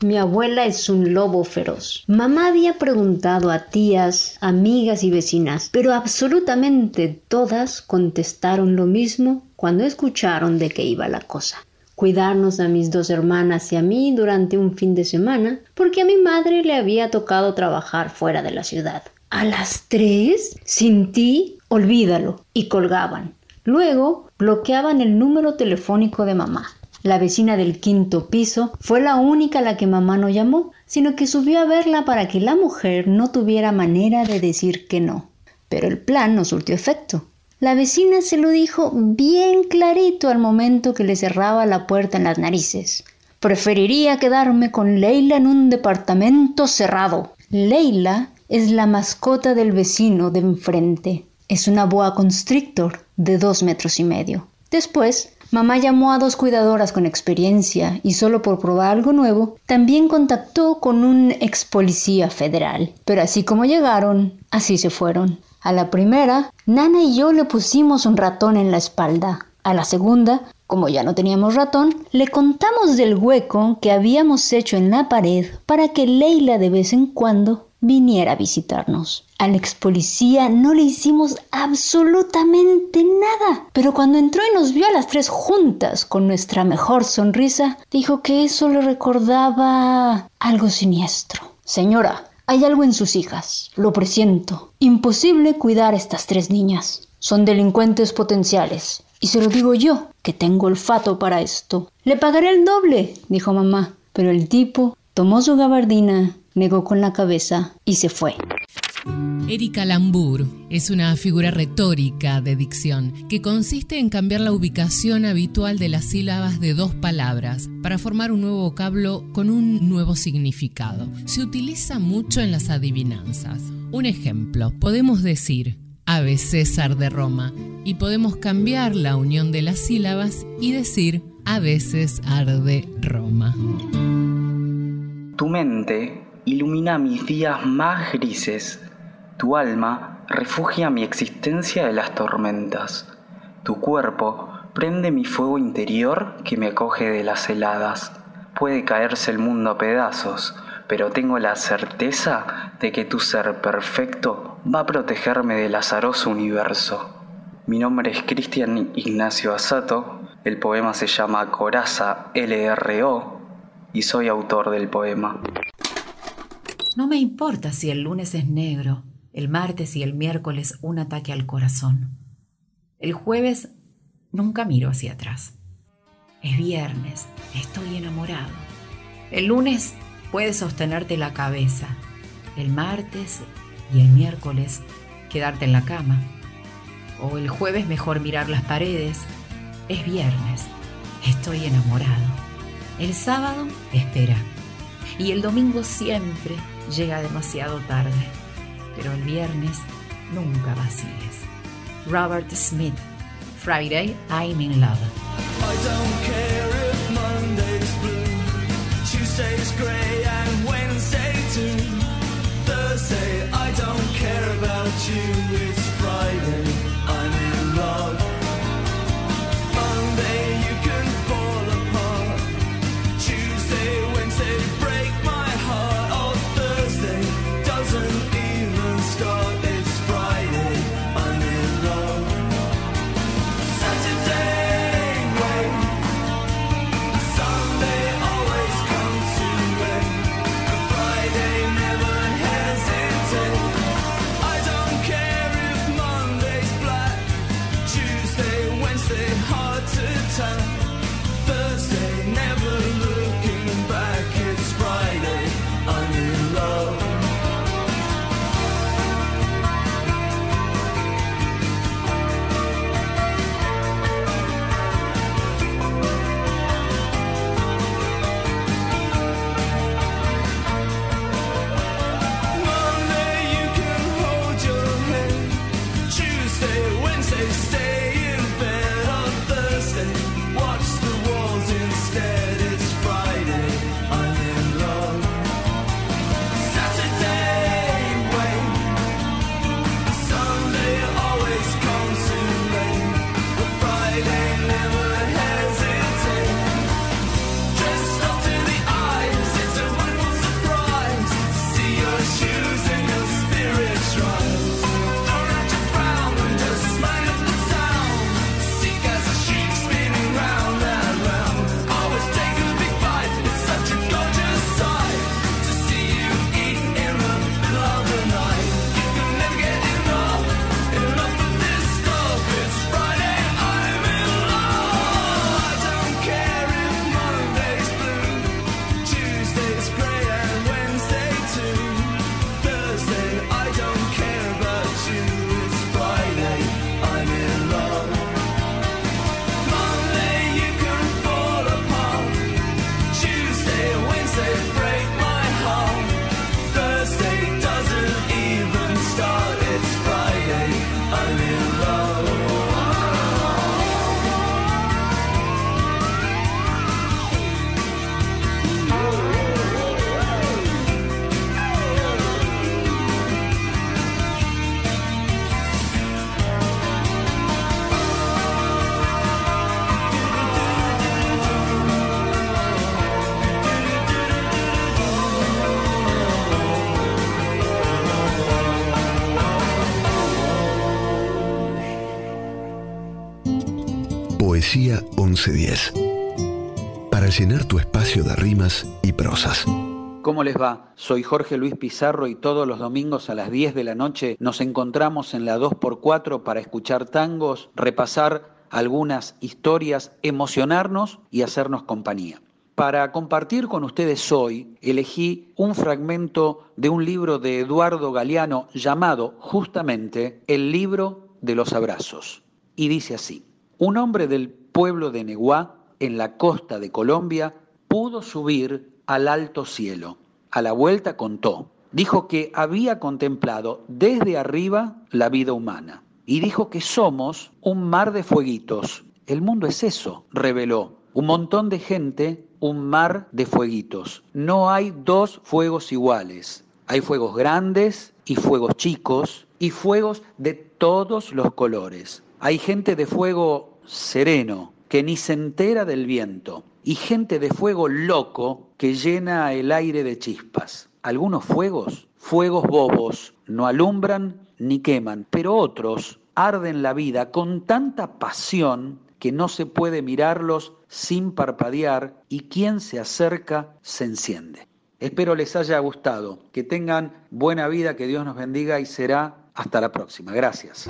Mi abuela es un lobo feroz. Mamá había preguntado a tías, amigas y vecinas, pero absolutamente todas contestaron lo mismo cuando escucharon de qué iba la cosa cuidarnos a mis dos hermanas y a mí durante un fin de semana, porque a mi madre le había tocado trabajar fuera de la ciudad. A las tres, sin ti, olvídalo, y colgaban. Luego bloqueaban el número telefónico de mamá. La vecina del quinto piso fue la única a la que mamá no llamó, sino que subió a verla para que la mujer no tuviera manera de decir que no. Pero el plan no surtió efecto. La vecina se lo dijo bien clarito al momento que le cerraba la puerta en las narices. Preferiría quedarme con Leila en un departamento cerrado. Leila es la mascota del vecino de enfrente. Es una boa constrictor de dos metros y medio. Después Mamá llamó a dos cuidadoras con experiencia y solo por probar algo nuevo, también contactó con un ex policía federal. Pero así como llegaron, así se fueron. A la primera, Nana y yo le pusimos un ratón en la espalda. A la segunda, como ya no teníamos ratón, le contamos del hueco que habíamos hecho en la pared para que Leila de vez en cuando viniera a visitarnos. Al ex policía no le hicimos absolutamente nada, pero cuando entró y nos vio a las tres juntas con nuestra mejor sonrisa, dijo que eso le recordaba algo siniestro. Señora, hay algo en sus hijas, lo presiento. Imposible cuidar a estas tres niñas. Son delincuentes potenciales. Y se lo digo yo, que tengo olfato para esto. Le pagaré el doble, dijo mamá. Pero el tipo tomó su gabardina, negó con la cabeza y se fue. Erika Lambur es una figura retórica de dicción que consiste en cambiar la ubicación habitual de las sílabas de dos palabras para formar un nuevo vocablo con un nuevo significado. Se utiliza mucho en las adivinanzas. Un ejemplo, podemos decir Ave César de Roma y podemos cambiar la unión de las sílabas y decir a veces arde Roma. Tu mente ilumina mis días más grises. Tu alma refugia mi existencia de las tormentas. Tu cuerpo prende mi fuego interior que me acoge de las heladas. Puede caerse el mundo a pedazos, pero tengo la certeza de que tu ser perfecto va a protegerme del azaroso universo. Mi nombre es Cristian Ignacio Asato, el poema se llama Coraza LRO y soy autor del poema. No me importa si el lunes es negro, el martes y el miércoles un ataque al corazón. El jueves nunca miro hacia atrás. Es viernes, estoy enamorado. El lunes puedes sostenerte la cabeza. El martes y el miércoles quedarte en la cama. O el jueves mejor mirar las paredes. Es viernes, estoy enamorado. El sábado espera. Y el domingo siempre llega demasiado tarde, pero el viernes nunca vaciles. Robert Smith, Friday, I'm in love. I don't care if Monday's blue, Tuesday's grey, and Wednesday too. Thursday, I don't care about you. 1110. Para llenar tu espacio de rimas y prosas. ¿Cómo les va? Soy Jorge Luis Pizarro y todos los domingos a las 10 de la noche nos encontramos en la 2x4 para escuchar tangos, repasar algunas historias, emocionarnos y hacernos compañía. Para compartir con ustedes hoy, elegí un fragmento de un libro de Eduardo Galeano llamado justamente El libro de los abrazos. Y dice así, un hombre del pueblo de Neguá, en la costa de Colombia, pudo subir al alto cielo. A la vuelta contó, dijo que había contemplado desde arriba la vida humana y dijo que somos un mar de fueguitos. El mundo es eso, reveló. Un montón de gente, un mar de fueguitos. No hay dos fuegos iguales. Hay fuegos grandes y fuegos chicos y fuegos de todos los colores. Hay gente de fuego sereno que ni se entera del viento y gente de fuego loco que llena el aire de chispas. Algunos fuegos, fuegos bobos, no alumbran ni queman, pero otros arden la vida con tanta pasión que no se puede mirarlos sin parpadear y quien se acerca se enciende. Espero les haya gustado, que tengan buena vida, que Dios nos bendiga y será hasta la próxima. Gracias.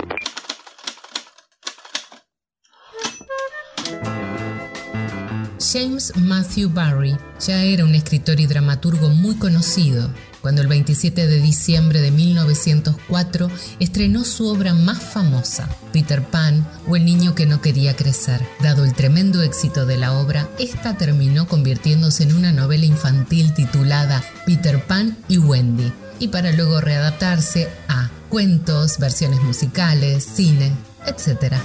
James Matthew Barry ya era un escritor y dramaturgo muy conocido cuando el 27 de diciembre de 1904 estrenó su obra más famosa, Peter Pan o El niño que no quería crecer. Dado el tremendo éxito de la obra, esta terminó convirtiéndose en una novela infantil titulada Peter Pan y Wendy, y para luego readaptarse a cuentos, versiones musicales, cine, etc.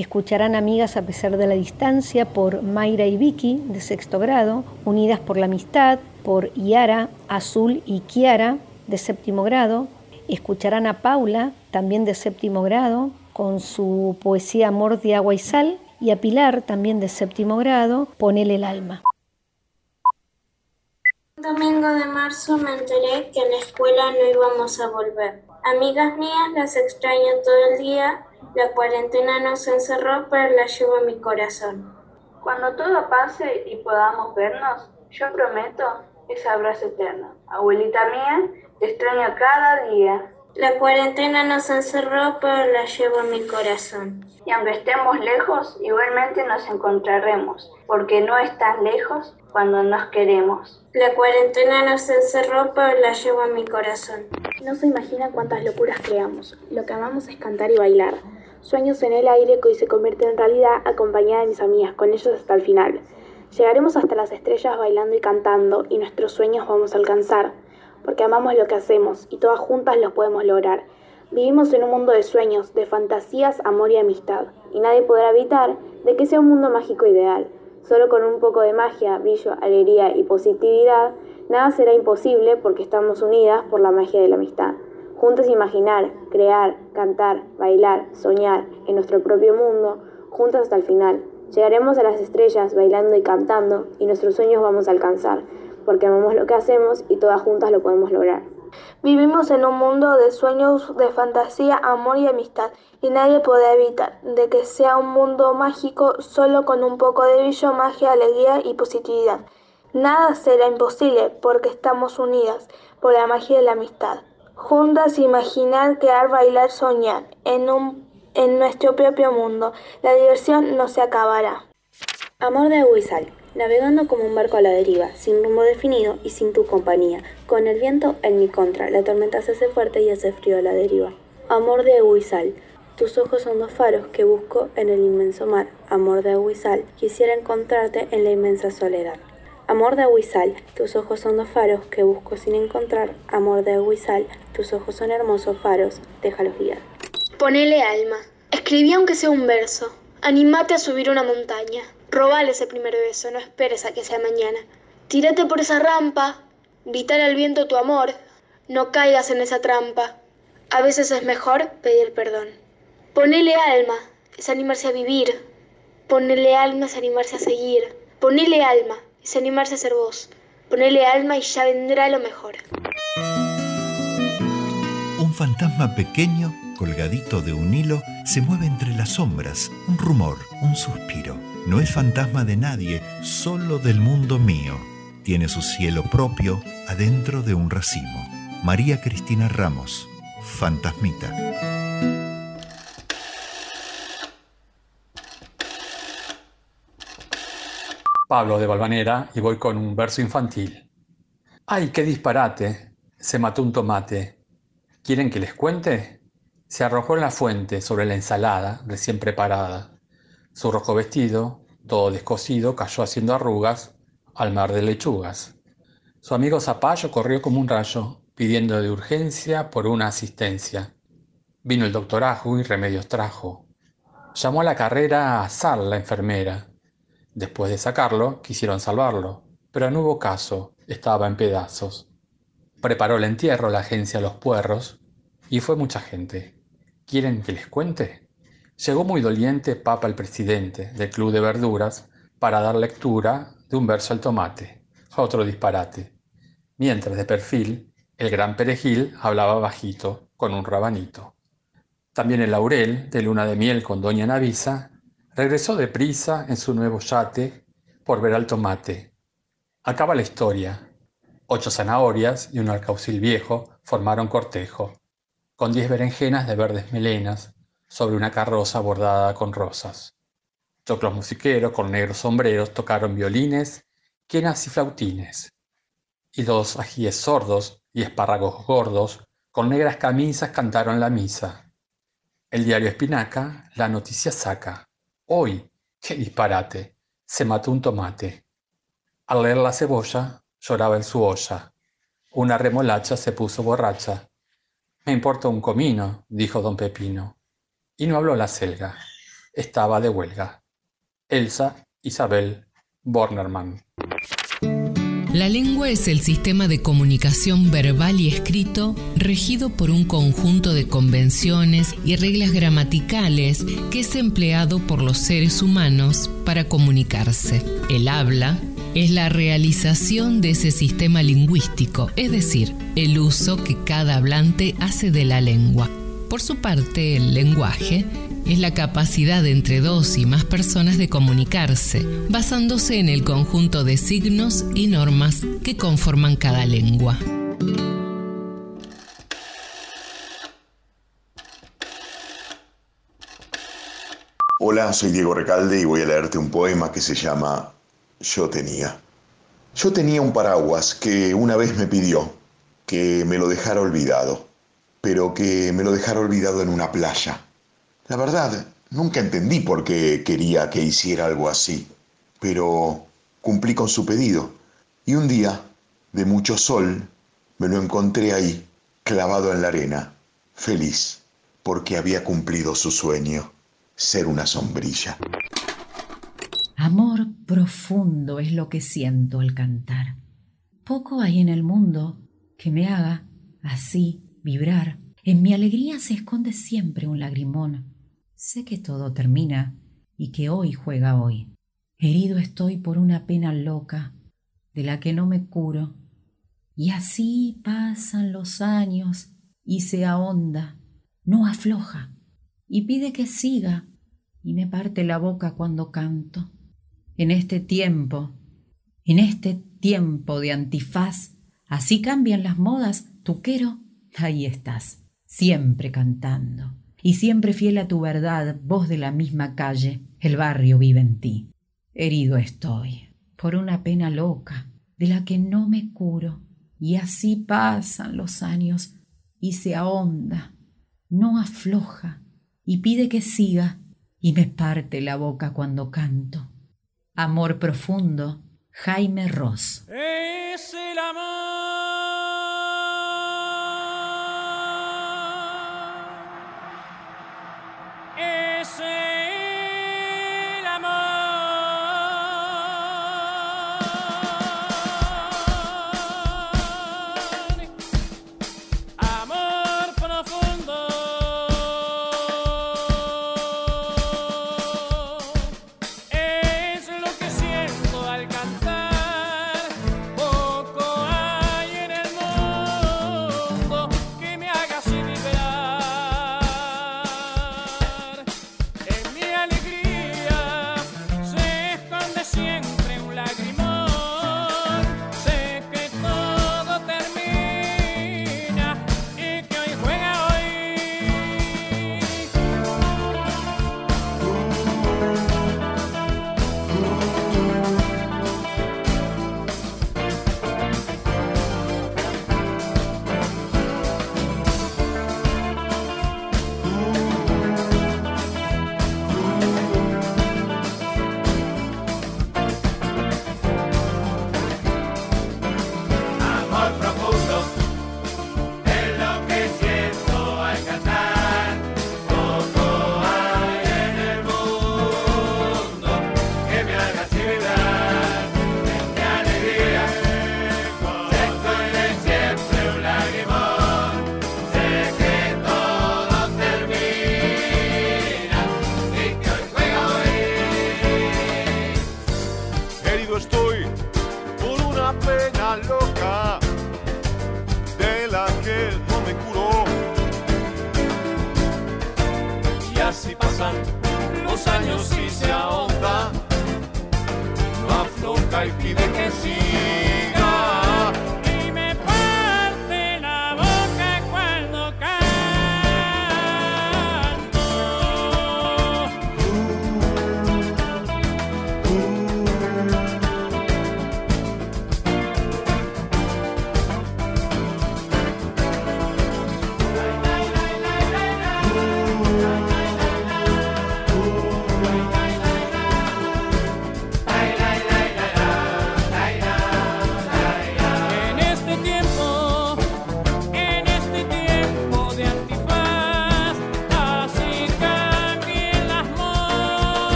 Escucharán Amigas a pesar de la distancia por Mayra y Vicky de sexto grado, Unidas por la Amistad por Yara, Azul y Kiara de séptimo grado. Escucharán a Paula, también de séptimo grado, con su poesía Amor de agua y sal, y a Pilar, también de séptimo grado, Ponele el alma. Un domingo de marzo me enteré que en la escuela no íbamos a volver. Amigas mías las extraño todo el día la cuarentena nos encerró, pero la llevo en mi corazón. Cuando todo pase y podamos vernos, yo prometo ese abrazo eterno. Abuelita mía, te extraño cada día. La cuarentena nos encerró, pero la llevo en mi corazón. Y aunque estemos lejos, igualmente nos encontraremos, porque no estás lejos cuando nos queremos. La cuarentena nos encerró, pero la llevo en mi corazón. No se imagina cuántas locuras creamos. Lo que amamos es cantar y bailar. Sueños en el aire que hoy se convierten en realidad acompañada de mis amigas, con ellos hasta el final. Llegaremos hasta las estrellas bailando y cantando y nuestros sueños vamos a alcanzar, porque amamos lo que hacemos y todas juntas lo podemos lograr. Vivimos en un mundo de sueños, de fantasías, amor y amistad, y nadie podrá evitar de que sea un mundo mágico ideal. Solo con un poco de magia, brillo, alegría y positividad, nada será imposible porque estamos unidas por la magia de la amistad. Juntos imaginar, crear, cantar, bailar, soñar en nuestro propio mundo, juntos hasta el final. Llegaremos a las estrellas bailando y cantando y nuestros sueños vamos a alcanzar, porque amamos lo que hacemos y todas juntas lo podemos lograr. Vivimos en un mundo de sueños, de fantasía, amor y amistad, y nadie puede evitar de que sea un mundo mágico solo con un poco de brillo, magia, alegría y positividad. Nada será imposible porque estamos unidas por la magia de la amistad. Juntas imaginar, crear, bailar, soñar en, un, en nuestro propio mundo. La diversión no se acabará. Amor de sal. Navegando como un barco a la deriva, sin rumbo definido y sin tu compañía, con el viento en mi contra, la tormenta se hace fuerte y hace frío a la deriva. Amor de agua y sal. Tus ojos son dos faros que busco en el inmenso mar. Amor de agua y sal. Quisiera encontrarte en la inmensa soledad. Amor de agua y sal, tus ojos son dos faros que busco sin encontrar. Amor de agua y sal, tus ojos son hermosos faros, déjalos guiar. Ponele alma. Escribí aunque sea un verso. Animate a subir una montaña. Robale ese primer beso, no esperes a que sea mañana. Tírate por esa rampa. Vitale al viento tu amor. No caigas en esa trampa. A veces es mejor pedir perdón. Ponele alma, es animarse a vivir. Ponele alma, es animarse a seguir. Ponele alma, es animarse a ser vos. Ponele alma y ya vendrá lo mejor. Un fantasma pequeño colgadito de un hilo, se mueve entre las sombras, un rumor, un suspiro. No es fantasma de nadie, solo del mundo mío. Tiene su cielo propio adentro de un racimo. María Cristina Ramos, Fantasmita. Pablo de Valvanera y voy con un verso infantil. ¡Ay, qué disparate! Se mató un tomate. ¿Quieren que les cuente? Se arrojó en la fuente sobre la ensalada recién preparada. Su rojo vestido, todo descosido, cayó haciendo arrugas al mar de lechugas. Su amigo Zapallo corrió como un rayo, pidiendo de urgencia por una asistencia. Vino el doctor Ajo y remedios trajo. Llamó a la carrera a Sal, la enfermera. Después de sacarlo, quisieron salvarlo, pero no hubo caso, estaba en pedazos. Preparó el entierro la agencia Los Puerros y fue mucha gente. ¿Quieren que les cuente? Llegó muy doliente Papa el presidente del Club de Verduras para dar lectura de un verso al tomate, otro disparate. Mientras de perfil, el gran perejil hablaba bajito con un rabanito. También el laurel, de luna de miel con doña Navisa, regresó deprisa en su nuevo yate por ver al tomate. Acaba la historia. Ocho zanahorias y un alcaucil viejo formaron cortejo, con diez berenjenas de verdes melenas sobre una carroza bordada con rosas. Choclos musiqueros con negros sombreros tocaron violines, quenas y flautines. Y dos ajíes sordos y espárragos gordos con negras camisas cantaron la misa. El diario Espinaca la noticia saca. Hoy, qué disparate, se mató un tomate. Al leer la cebolla, lloraba en su olla. Una remolacha se puso borracha. Importa un comino, dijo don Pepino. Y no habló la selga. Estaba de huelga. Elsa Isabel Bornerman. La lengua es el sistema de comunicación verbal y escrito regido por un conjunto de convenciones y reglas gramaticales que es empleado por los seres humanos para comunicarse. El habla es la realización de ese sistema lingüístico, es decir, el uso que cada hablante hace de la lengua. Por su parte, el lenguaje es la capacidad entre dos y más personas de comunicarse, basándose en el conjunto de signos y normas que conforman cada lengua. Hola, soy Diego Recalde y voy a leerte un poema que se llama Yo tenía. Yo tenía un paraguas que una vez me pidió que me lo dejara olvidado, pero que me lo dejara olvidado en una playa. La verdad, nunca entendí por qué quería que hiciera algo así, pero cumplí con su pedido. Y un día, de mucho sol, me lo encontré ahí, clavado en la arena, feliz, porque había cumplido su sueño, ser una sombrilla. Amor profundo es lo que siento al cantar. Poco hay en el mundo que me haga así vibrar. En mi alegría se esconde siempre un lagrimón. Sé que todo termina y que hoy juega hoy. Herido estoy por una pena loca de la que no me curo. Y así pasan los años y se ahonda, no afloja, y pide que siga y me parte la boca cuando canto. En este tiempo, en este tiempo de antifaz, así cambian las modas, tuquero, ahí estás, siempre cantando y siempre fiel a tu verdad, voz de la misma calle, el barrio vive en ti. Herido estoy por una pena loca de la que no me curo, y así pasan los años y se ahonda, no afloja, y pide que siga, y me parte la boca cuando canto. Amor profundo, Jaime Ross.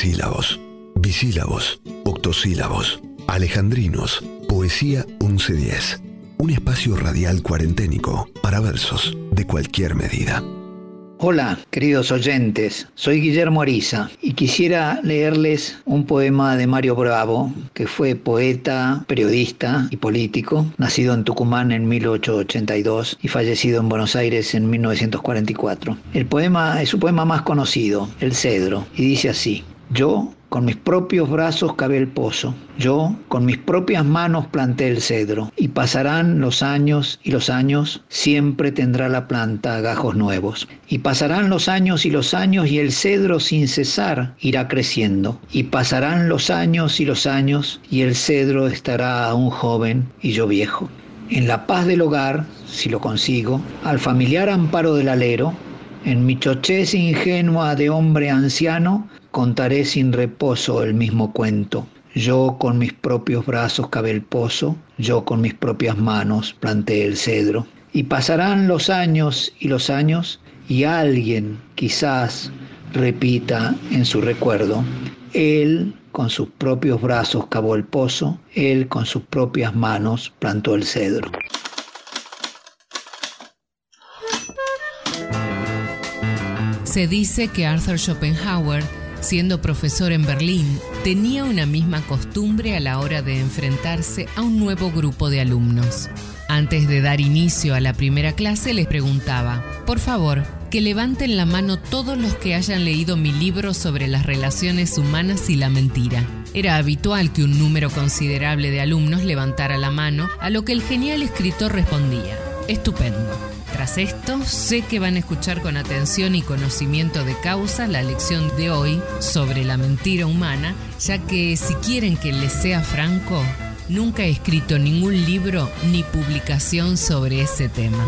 Endecasílabos, bisílabos, octosílabos, alejandrinos, poesía 1110. Un espacio radial cuarenténico para versos de cualquier medida. Hola, queridos oyentes, soy Guillermo Ariza y quisiera leerles un poema de Mario Bravo, que fue poeta, periodista y político, nacido en Tucumán en 1882 y fallecido en Buenos Aires en 1944. El poema es su poema más conocido, El Cedro, y dice así: Yo con mis propios brazos cavé el pozo, yo con mis propias manos planté el cedro, y pasarán los años y los años, siempre tendrá la planta gajos nuevos. Y pasarán los años y los años, y el cedro sin cesar irá creciendo. Y pasarán los años y los años, y el cedro estará aún joven y yo viejo. En la paz del hogar, si lo consigo, al familiar amparo del alero, en mi chochez ingenua de hombre anciano, contaré sin reposo el mismo cuento. Yo con mis propios brazos cavé el pozo, yo con mis propias manos planté el cedro. Y pasarán los años y los años, y alguien quizás repita en su recuerdo, él con sus propios brazos cavó el pozo, él con sus propias manos plantó el cedro. Se dice que Arthur Schopenhauer, siendo profesor en Berlín, tenía una misma costumbre a la hora de enfrentarse a un nuevo grupo de alumnos. Antes de dar inicio a la primera clase les preguntaba, por favor, que levanten la mano todos los que hayan leído mi libro sobre las relaciones humanas y la mentira. Era habitual que un número considerable de alumnos levantara la mano, a lo que el genial escritor respondía, estupendo. Tras esto, sé que van a escuchar con atención y conocimiento de causa la lección de hoy sobre la mentira humana, ya que si quieren que les sea franco, nunca he escrito ningún libro ni publicación sobre ese tema.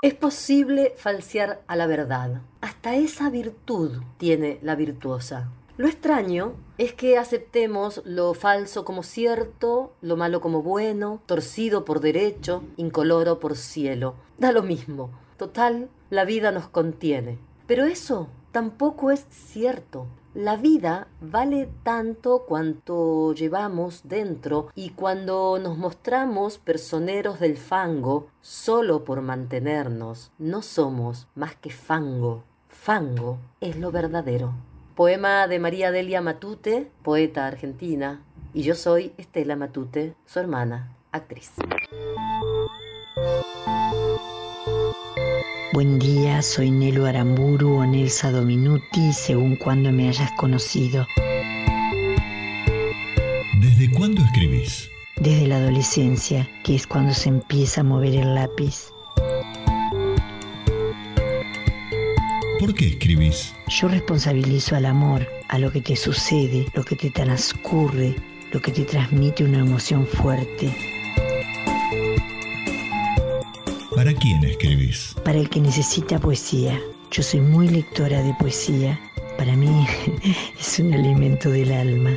Es posible falsear a la verdad. Hasta esa virtud tiene la virtuosa. Lo extraño es que aceptemos lo falso como cierto, lo malo como bueno, torcido por derecho, incoloro por cielo. Da lo mismo. Total, la vida nos contiene. Pero eso tampoco es cierto. La vida vale tanto cuanto llevamos dentro y cuando nos mostramos personeros del fango solo por mantenernos, no somos más que fango. Fango es lo verdadero. Poema de María Delia Matute, poeta argentina, y yo soy Estela Matute, su hermana, actriz. Buen día, soy Nelo Aramburu o Nelsa Dominuti, según cuando me hayas conocido. ¿Desde cuándo escribís? Desde la adolescencia, que es cuando se empieza a mover el lápiz. ¿Por qué escribís? Yo responsabilizo al amor, a lo que te sucede, lo que te transcurre, lo que te transmite una emoción fuerte. ¿Para quién escribís? Para el que necesita poesía. Yo soy muy lectora de poesía. Para mí (laughs) es un alimento del alma.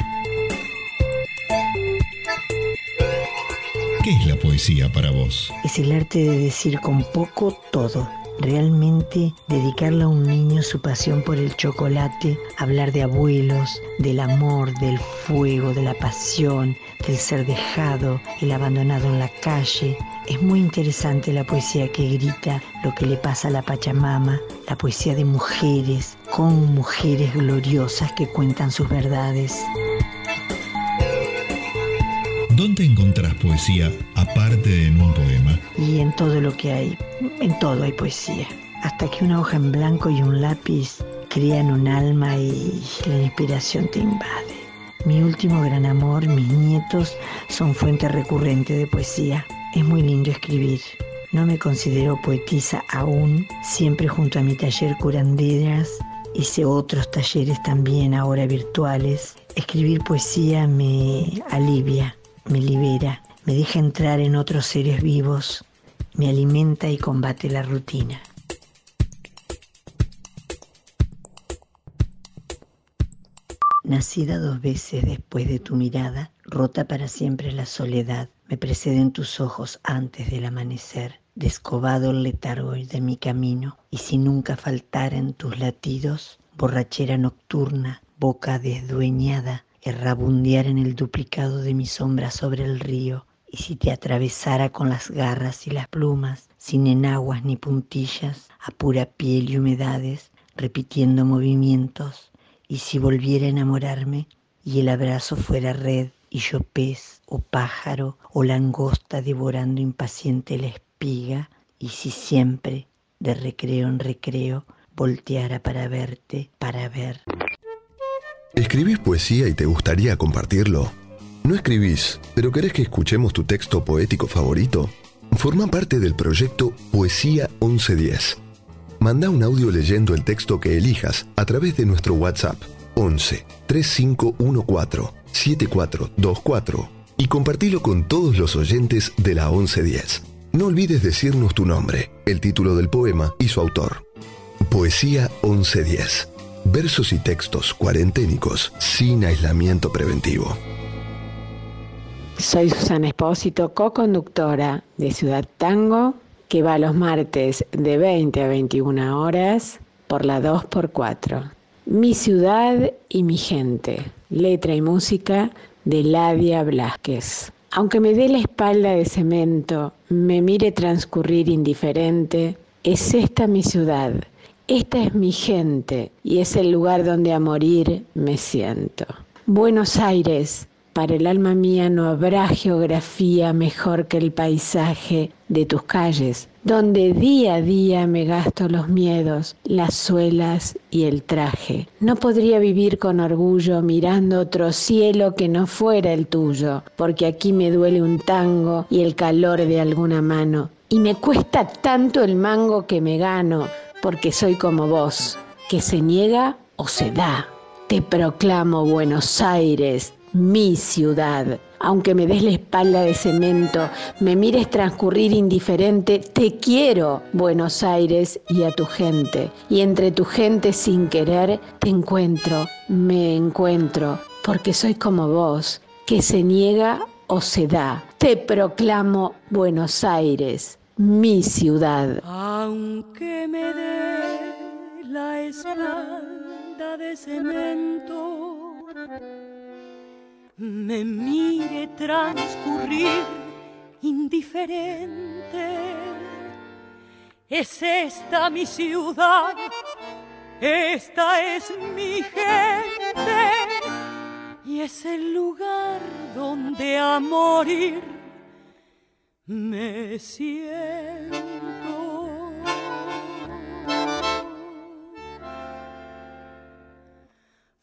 ¿Qué es la poesía para vos? Es el arte de decir con poco todo. Realmente dedicarle a un niño su pasión por el chocolate, hablar de abuelos, del amor, del fuego, de la pasión, del ser dejado, el abandonado en la calle. Es muy interesante la poesía que grita lo que le pasa a la Pachamama, la poesía de mujeres, con mujeres gloriosas que cuentan sus verdades. ¿Dónde encontrás poesía aparte de en un poema? Y en todo lo que hay, en todo hay poesía. Hasta que una hoja en blanco y un lápiz crean un alma y la inspiración te invade. Mi último gran amor, mis nietos, son fuente recurrente de poesía. Es muy lindo escribir. No me considero poetisa aún, siempre junto a mi taller curanderas. Hice otros talleres también, ahora virtuales. Escribir poesía me alivia, me libera, me deja entrar en otros seres vivos, me alimenta y combate la rutina. Nacida dos veces después de tu mirada, rota para siempre la soledad, me preceden tus ojos antes del amanecer, descobado el letargo de mi camino, y si nunca faltara en tus latidos, borrachera nocturna, boca desdueñada, errabundear en el duplicado de mi sombra sobre el río, y si te atravesara con las garras y las plumas, sin enaguas ni puntillas, a pura piel y humedades, repitiendo movimientos, y si volviera a enamorarme y el abrazo fuera red y yo pez o pájaro o langosta devorando impaciente la espiga, y si siempre, de recreo en recreo, volteara para verte, para ver. ¿Escribís poesía y te gustaría compartirlo? ¿No escribís, pero querés que escuchemos tu texto poético favorito? Forma parte del proyecto Poesía 1110. Manda un audio leyendo el texto que elijas a través de nuestro WhatsApp 11 3514 7424 y compartilo con todos los oyentes de la 1110. No olvides decirnos tu nombre, el título del poema y su autor. Poesía 1110. Versos y textos cuarenténicos sin aislamiento preventivo. Soy Susana Espósito, co-conductora de Ciudad Tango, que va los martes de 20 a 21 horas por la 2x4. Mi ciudad y mi gente. Letra y música de Ladia Blasquez. Aunque me dé la espalda de cemento, me mire transcurrir indiferente, es esta mi ciudad, esta es mi gente y es el lugar donde a morir me siento. Buenos Aires, para el alma mía no habrá geografía mejor que el paisaje de tus calles, donde día a día me gasto los miedos, las suelas y el traje. No podría vivir con orgullo mirando otro cielo que no fuera el tuyo, porque aquí me duele un tango y el calor de alguna mano. Y me cuesta tanto el mango que me gano, porque soy como vos, que se niega o se da. Te proclamo Buenos Aires, mi ciudad. Aunque me des la espalda de cemento, me mires transcurrir indiferente, te quiero, Buenos Aires, y a tu gente. Y entre tu gente sin querer, te encuentro, me encuentro, porque soy como vos, que se niega o se da. Te proclamo Buenos Aires, mi ciudad. Aunque me dé la espalda de cemento me mire transcurrir indiferente. Es esta mi ciudad, esta es mi gente y es el lugar donde a morir me siento.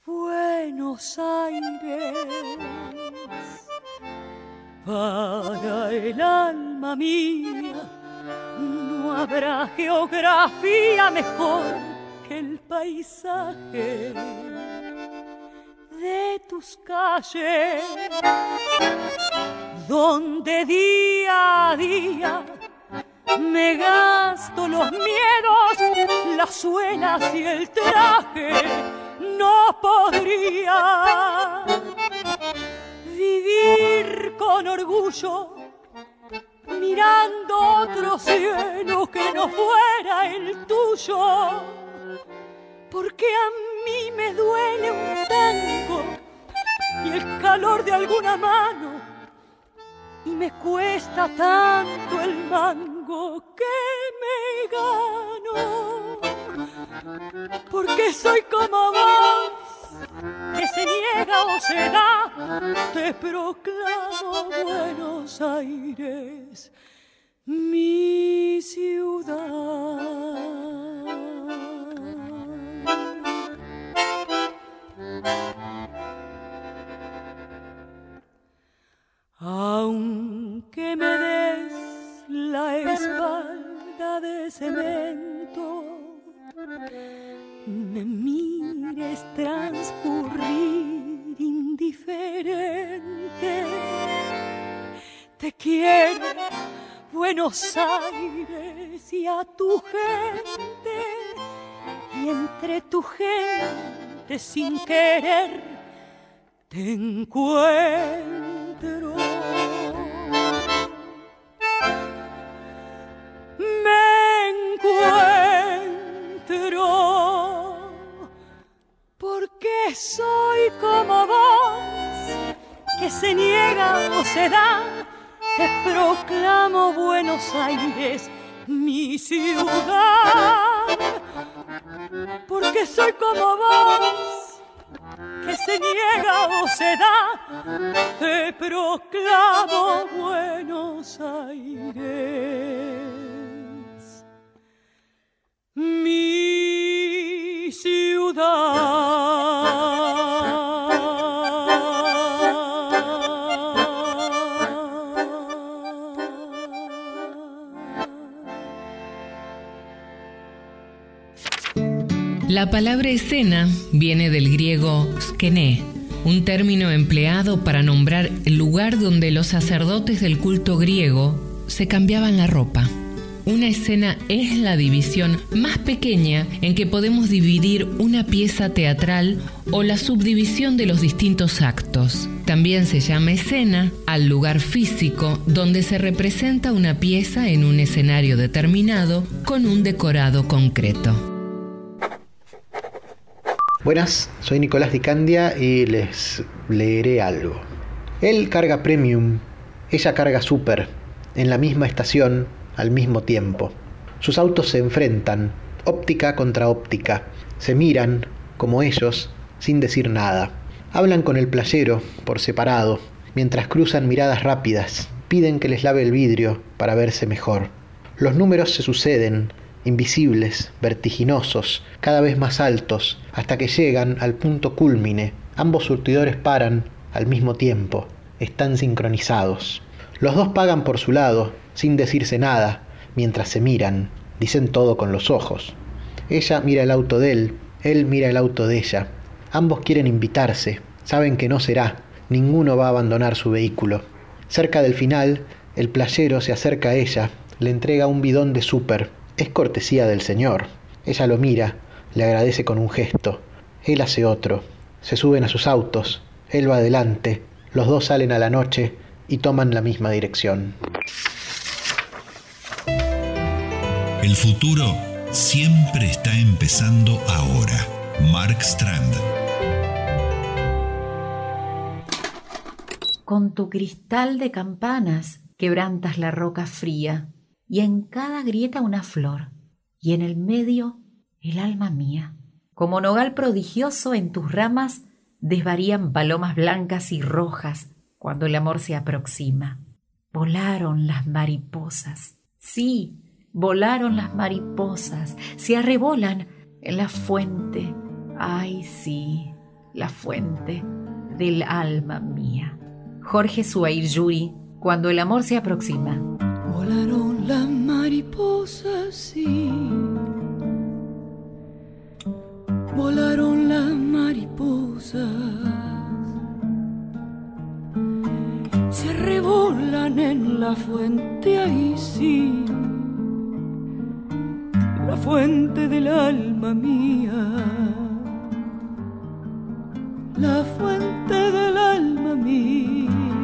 Buenos Aires para el alma mía no habrá geografía mejor que el paisaje de tus calles donde día a día me gasto los miedos, las suelas y el traje. No podría vivir con orgullo mirando otro cielo que no fuera el tuyo. Porque a mí me duele un tango y el calor de alguna mano y me cuesta tanto el mango que me gano. Porque soy como vos, que se niega o se da, te proclamo Buenos Aires, mi ciudad. Aunque me des la espalda de cemento, me mires transcurrir indiferente. Te quiero, Buenos Aires, y a tu gente, y entre tu gente sin querer te encuentro. Soy como vos, que se niega o se da. Te proclamo Buenos Aires, mi ciudad, porque soy como vos que se niega o se da, te proclamo Buenos Aires, mi La palabra escena viene del griego skene, un término empleado para nombrar el lugar donde los sacerdotes del culto griego se cambiaban la ropa. Una escena es la división más pequeña en que podemos dividir una pieza teatral o la subdivisión de los distintos actos. También se llama escena al lugar físico donde se representa una pieza en un escenario determinado con un decorado concreto. Buenas, soy Nicolás Di Candia y les leeré algo. Él carga Premium, ella carga Super, en la misma estación, al mismo tiempo. Sus autos se enfrentan, óptica contra óptica, se miran, como ellos, sin decir nada. Hablan con el playero, por separado, mientras cruzan miradas rápidas, piden que les lave el vidrio para verse mejor. Los números se suceden, invisibles, vertiginosos, cada vez más altos, hasta que llegan al punto cúlmine. Ambos surtidores paran al mismo tiempo, están sincronizados. Los dos pagan por su lado, sin decirse nada, mientras se miran, dicen todo con los ojos. Ella mira el auto de él, él mira el auto de ella. Ambos quieren invitarse, saben que no será, ninguno va a abandonar su vehículo. Cerca del final, el playero se acerca a ella, le entrega un bidón de súper. Es cortesía del señor. Ella lo mira, le agradece con un gesto. Él hace otro. Se suben a sus autos, él va adelante, los dos salen a la noche y toman la misma dirección. El futuro siempre está empezando ahora. Mark Strand. Con tu cristal de campanas quebrantas la roca fría, y en cada grieta una flor, y en el medio el alma mía. Como nogal prodigioso en tus ramas desvarían palomas blancas y rojas cuando el amor se aproxima. Volaron las mariposas, sí, volaron las mariposas, se arrebolan en la fuente, ay sí, la fuente del alma mía. Jorge Suair Yuri, cuando el amor se aproxima. Las mariposas, sí. Volaron las mariposas. Se revolan en la fuente, ahí sí. La fuente del alma mía. La fuente del alma mía.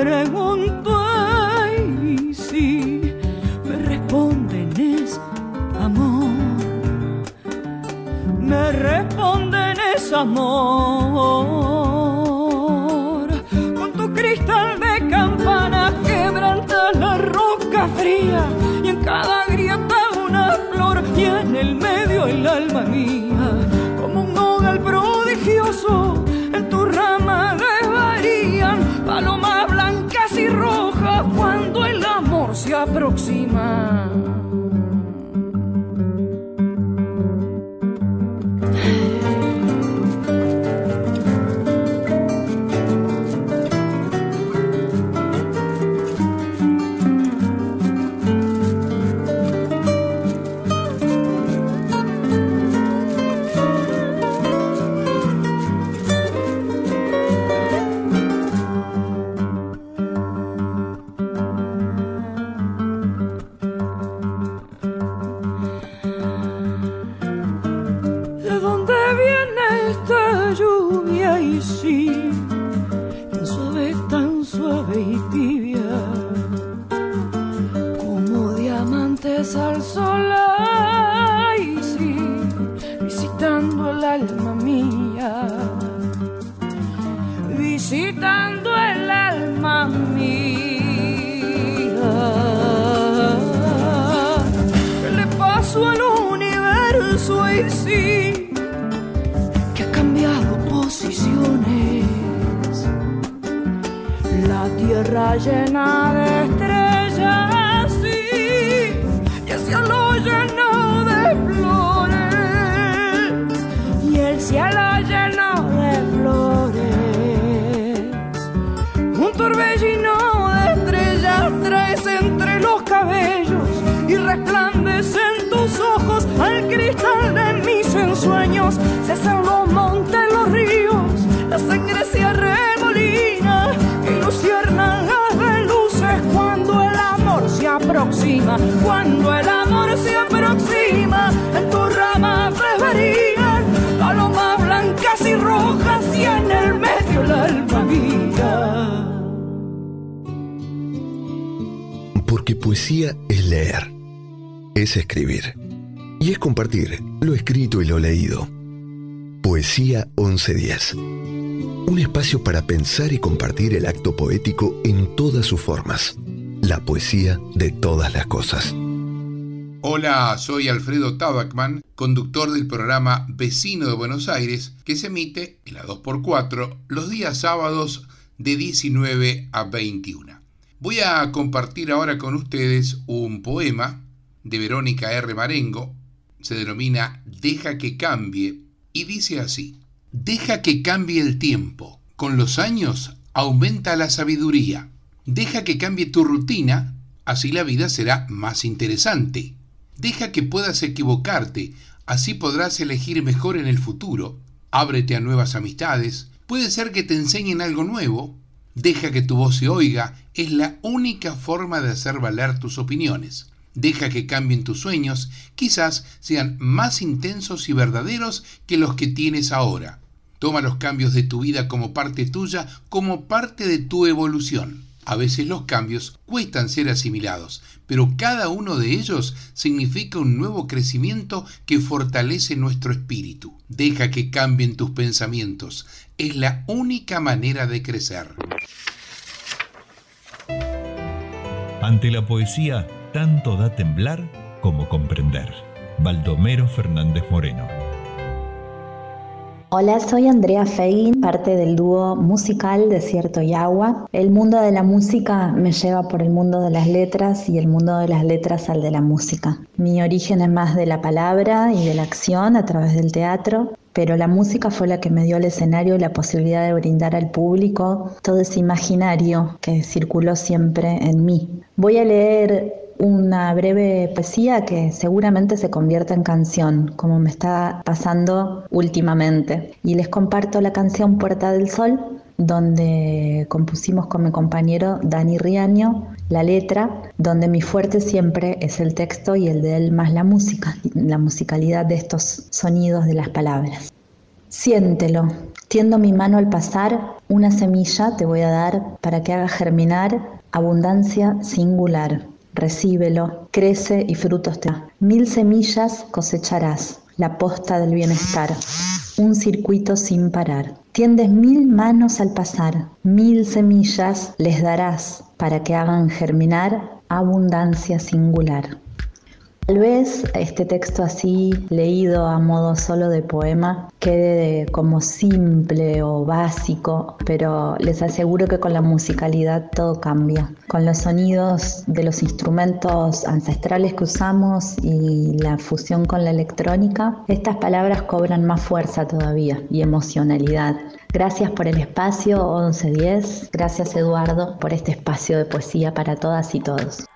Pregunto, ay sí, me responden es amor. Me responden es amor. Con tu cristal de campana quebranta la roca fría y en cada grieta una flor y en el medio el alma mía se tierra Cuando el amor se aproxima, en tu rama desvarían palomas blancas y rojas y en el medio el alma mía. Porque poesía es leer, es escribir y es compartir lo escrito y lo leído. Poesía 1110. Un espacio para pensar y compartir el acto poético en todas sus formas. La poesía de todas las cosas. Hola, soy Alfredo Tabacman, conductor del programa Vecino de Buenos Aires, que se emite en la 2x4 los días sábados de 19 a 21. Voy a compartir ahora con ustedes un poema de Verónica R. Marengo, se denomina Deja que cambie y dice así, Deja que cambie el tiempo, con los años aumenta la sabiduría, deja que cambie tu rutina, así la vida será más interesante, deja que puedas equivocarte, Así podrás elegir mejor en el futuro. Ábrete a nuevas amistades. Puede ser que te enseñen algo nuevo. Deja que tu voz se oiga. Es la única forma de hacer valer tus opiniones. Deja que cambien tus sueños. Quizás sean más intensos y verdaderos que los que tienes ahora. Toma los cambios de tu vida como parte tuya, como parte de tu evolución. A veces los cambios cuestan ser asimilados, pero cada uno de ellos significa un nuevo crecimiento que fortalece nuestro espíritu. Deja que cambien tus pensamientos. Es la única manera de crecer. Ante la poesía, tanto da temblar como comprender. Baldomero Fernández Moreno. Hola, soy Andrea Fein, parte del dúo musical Desierto y Agua. El mundo de la música me lleva por el mundo de las letras y el mundo de las letras al de la música. Mi origen es más de la palabra y de la acción a través del teatro, pero la música fue la que me dio al escenario y la posibilidad de brindar al público todo ese imaginario que circuló siempre en mí. Voy a leer una breve poesía que seguramente se convierta en canción, como me está pasando últimamente. Y les comparto la canción Puerta del Sol, donde compusimos con mi compañero Dani Riaño la letra, donde mi fuerte siempre es el texto y el de él más la música, la musicalidad de estos sonidos de las palabras. Siéntelo, tiendo mi mano al pasar, una semilla te voy a dar para que haga germinar abundancia singular recíbelo, crece y frutos te da. Mil semillas cosecharás, la posta del bienestar, un circuito sin parar. Tiendes mil manos al pasar, mil semillas les darás para que hagan germinar abundancia singular. Tal vez este texto así leído a modo solo de poema quede como simple o básico, pero les aseguro que con la musicalidad todo cambia. Con los sonidos de los instrumentos ancestrales que usamos y la fusión con la electrónica, estas palabras cobran más fuerza todavía y emocionalidad. Gracias por el espacio 1110, gracias Eduardo por este espacio de poesía para todas y todos.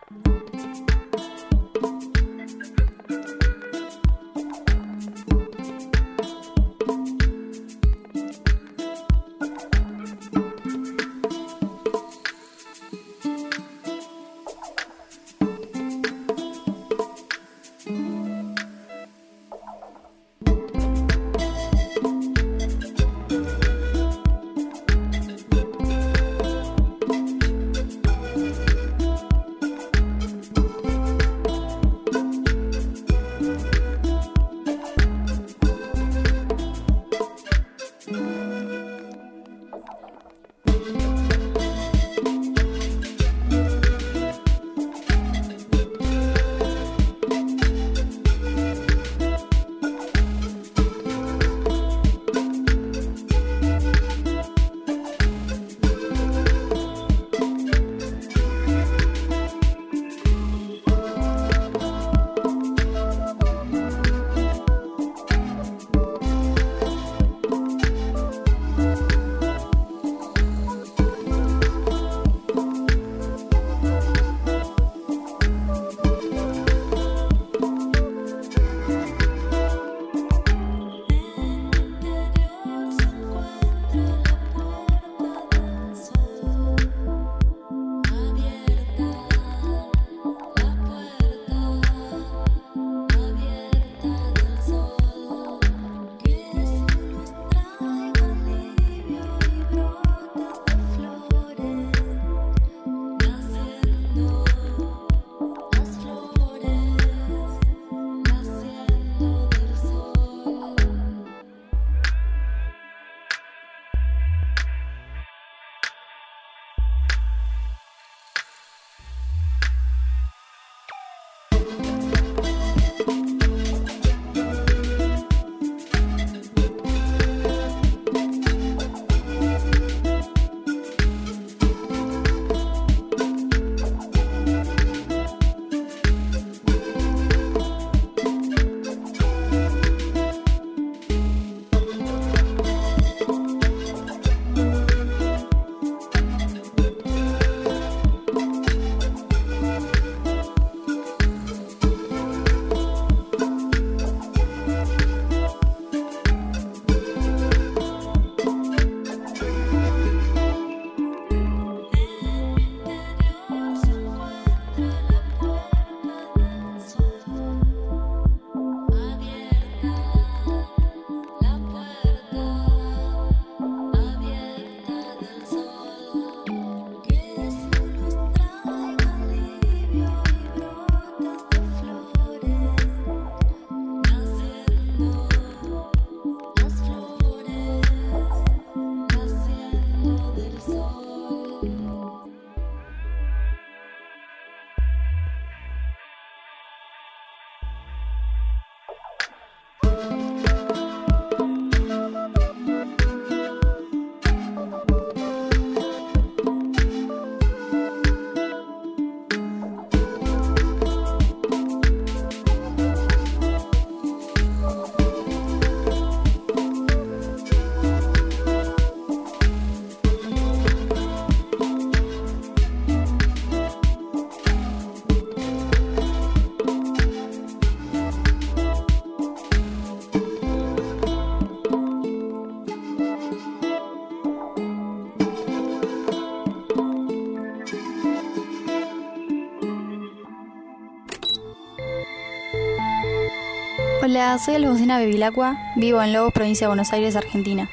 Hola, soy Alfonsina Bevilacqua, vivo en Lobos, provincia de Buenos Aires, Argentina.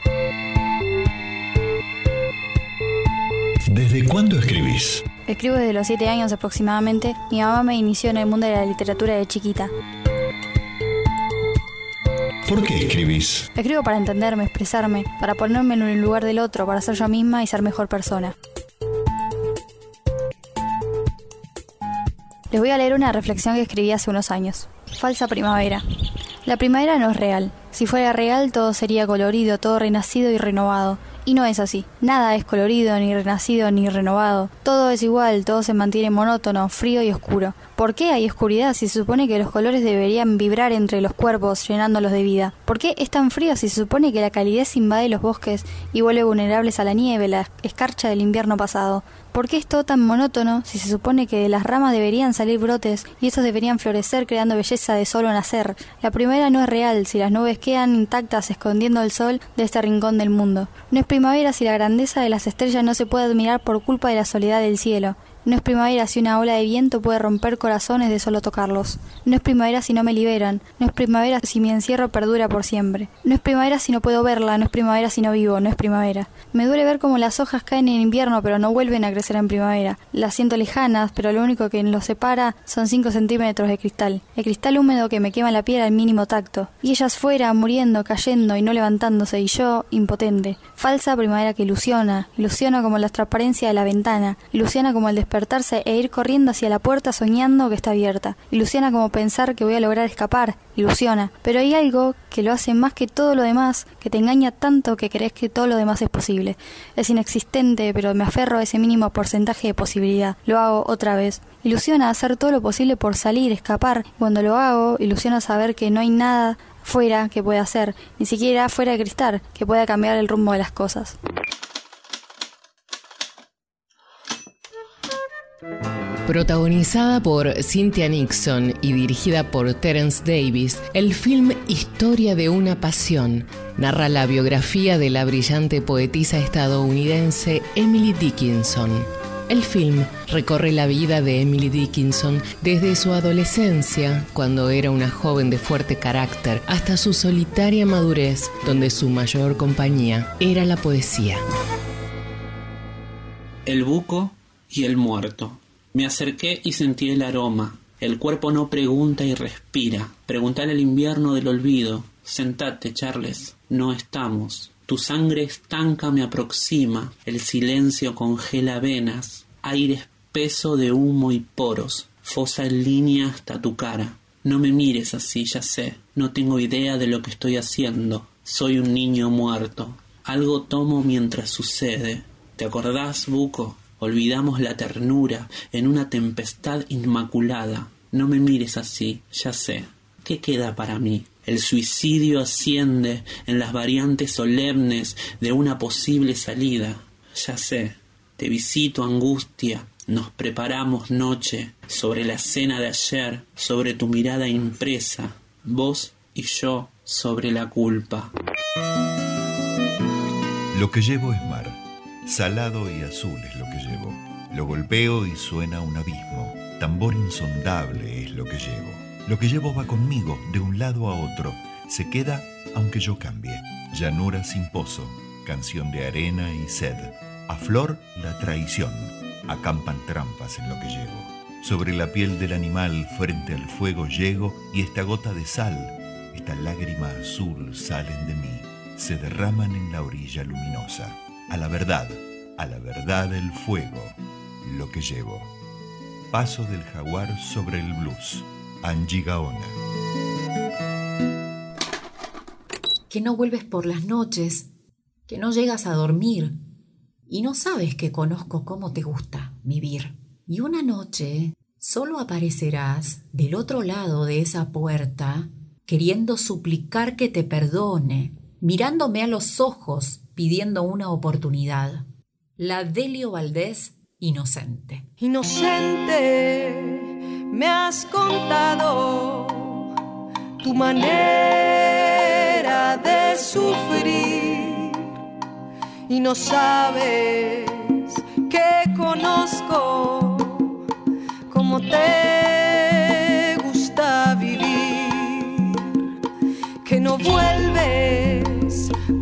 ¿Desde cuándo escribís? Escribo desde los 7 años aproximadamente. Mi mamá me inició en el mundo de la literatura de chiquita. ¿Por qué escribís? Escribo para entenderme, expresarme, para ponerme en el lugar del otro, para ser yo misma y ser mejor persona. Les voy a leer una reflexión que escribí hace unos años. Falsa primavera. La primavera no es real. Si fuera real todo sería colorido, todo renacido y renovado. Y no es así. Nada es colorido, ni renacido, ni renovado. Todo es igual, todo se mantiene monótono, frío y oscuro. ¿Por qué hay oscuridad si se supone que los colores deberían vibrar entre los cuerpos, llenándolos de vida? ¿Por qué es tan frío si se supone que la calidez invade los bosques y vuelve vulnerables a la nieve, la escarcha del invierno pasado? ¿Por qué es todo tan monótono si se supone que de las ramas deberían salir brotes y estos deberían florecer creando belleza de solo nacer? La primavera no es real si las nubes quedan intactas escondiendo el sol de este rincón del mundo. No es primavera si la grandeza de las estrellas no se puede admirar por culpa de la soledad del cielo. No es primavera si una ola de viento puede romper corazones de solo tocarlos. No es primavera si no me liberan. No es primavera si mi encierro perdura por siempre. No es primavera si no puedo verla. No es primavera si no vivo. No es primavera. Me duele ver cómo las hojas caen en invierno pero no vuelven a crecer en primavera. Las siento lejanas, pero lo único que los separa son 5 centímetros de cristal. El cristal húmedo que me quema la piel al mínimo tacto. Y ellas fuera, muriendo, cayendo y no levantándose. Y yo, impotente. Falsa primavera que ilusiona. Ilusiona como la transparencia de la ventana. Ilusiona como el despertarse e ir corriendo hacia la puerta soñando que está abierta. Ilusiona como pensar que voy a lograr escapar. Ilusiona. Pero hay algo que lo hace más que todo lo demás, que te engaña tanto que crees que todo lo demás es posible. Es inexistente, pero me aferro a ese mínimo porcentaje de posibilidad. Lo hago otra vez. Ilusiona hacer todo lo posible por salir, escapar. Cuando lo hago, ilusiona saber que no hay nada fuera que pueda hacer, ni siquiera fuera de cristal, que pueda cambiar el rumbo de las cosas. Protagonizada por Cynthia Nixon y dirigida por Terence Davis, el film Historia de una Pasión narra la biografía de la brillante poetisa estadounidense Emily Dickinson. El film recorre la vida de Emily Dickinson desde su adolescencia, cuando era una joven de fuerte carácter, hasta su solitaria madurez, donde su mayor compañía era la poesía. El buco y el muerto. Me acerqué y sentí el aroma. El cuerpo no pregunta y respira. Preguntale al invierno del olvido. Sentate, Charles. No estamos. Tu sangre estanca me aproxima. El silencio congela venas. Aire espeso de humo y poros. Fosa en línea hasta tu cara. No me mires así, ya sé. No tengo idea de lo que estoy haciendo. Soy un niño muerto. Algo tomo mientras sucede. ¿Te acordás, Buco? Olvidamos la ternura en una tempestad inmaculada. No me mires así, ya sé. ¿Qué queda para mí? El suicidio asciende en las variantes solemnes de una posible salida. Ya sé. Te visito, angustia. Nos preparamos noche sobre la cena de ayer, sobre tu mirada impresa. Vos y yo sobre la culpa. Lo que llevo es mar. Salado y azul es lo que llevo. Lo golpeo y suena un abismo. Tambor insondable es lo que llevo. Lo que llevo va conmigo de un lado a otro. Se queda aunque yo cambie. Llanura sin pozo. Canción de arena y sed. A flor la traición. Acampan trampas en lo que llevo. Sobre la piel del animal frente al fuego llego y esta gota de sal, esta lágrima azul salen de mí. Se derraman en la orilla luminosa a la verdad, a la verdad el fuego, lo que llevo. Paso del jaguar sobre el blues, Angie Gaona. Que no vuelves por las noches, que no llegas a dormir y no sabes que conozco cómo te gusta vivir. Y una noche solo aparecerás del otro lado de esa puerta queriendo suplicar que te perdone, mirándome a los ojos pidiendo una oportunidad. La Delio Valdés, inocente. Inocente, me has contado tu manera de sufrir y no sabes que conozco cómo te gusta vivir, que no vuelves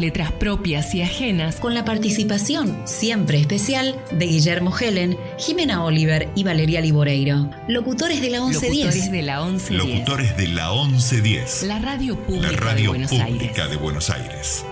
letras propias y ajenas. Con la participación siempre especial de Guillermo Helen, Jimena Oliver y Valeria Liboreiro. Locutores de la 1110. Locutores de la 1110. Locutores de la 1110. La radio pública La radio de Buenos pública Aires. de Buenos Aires.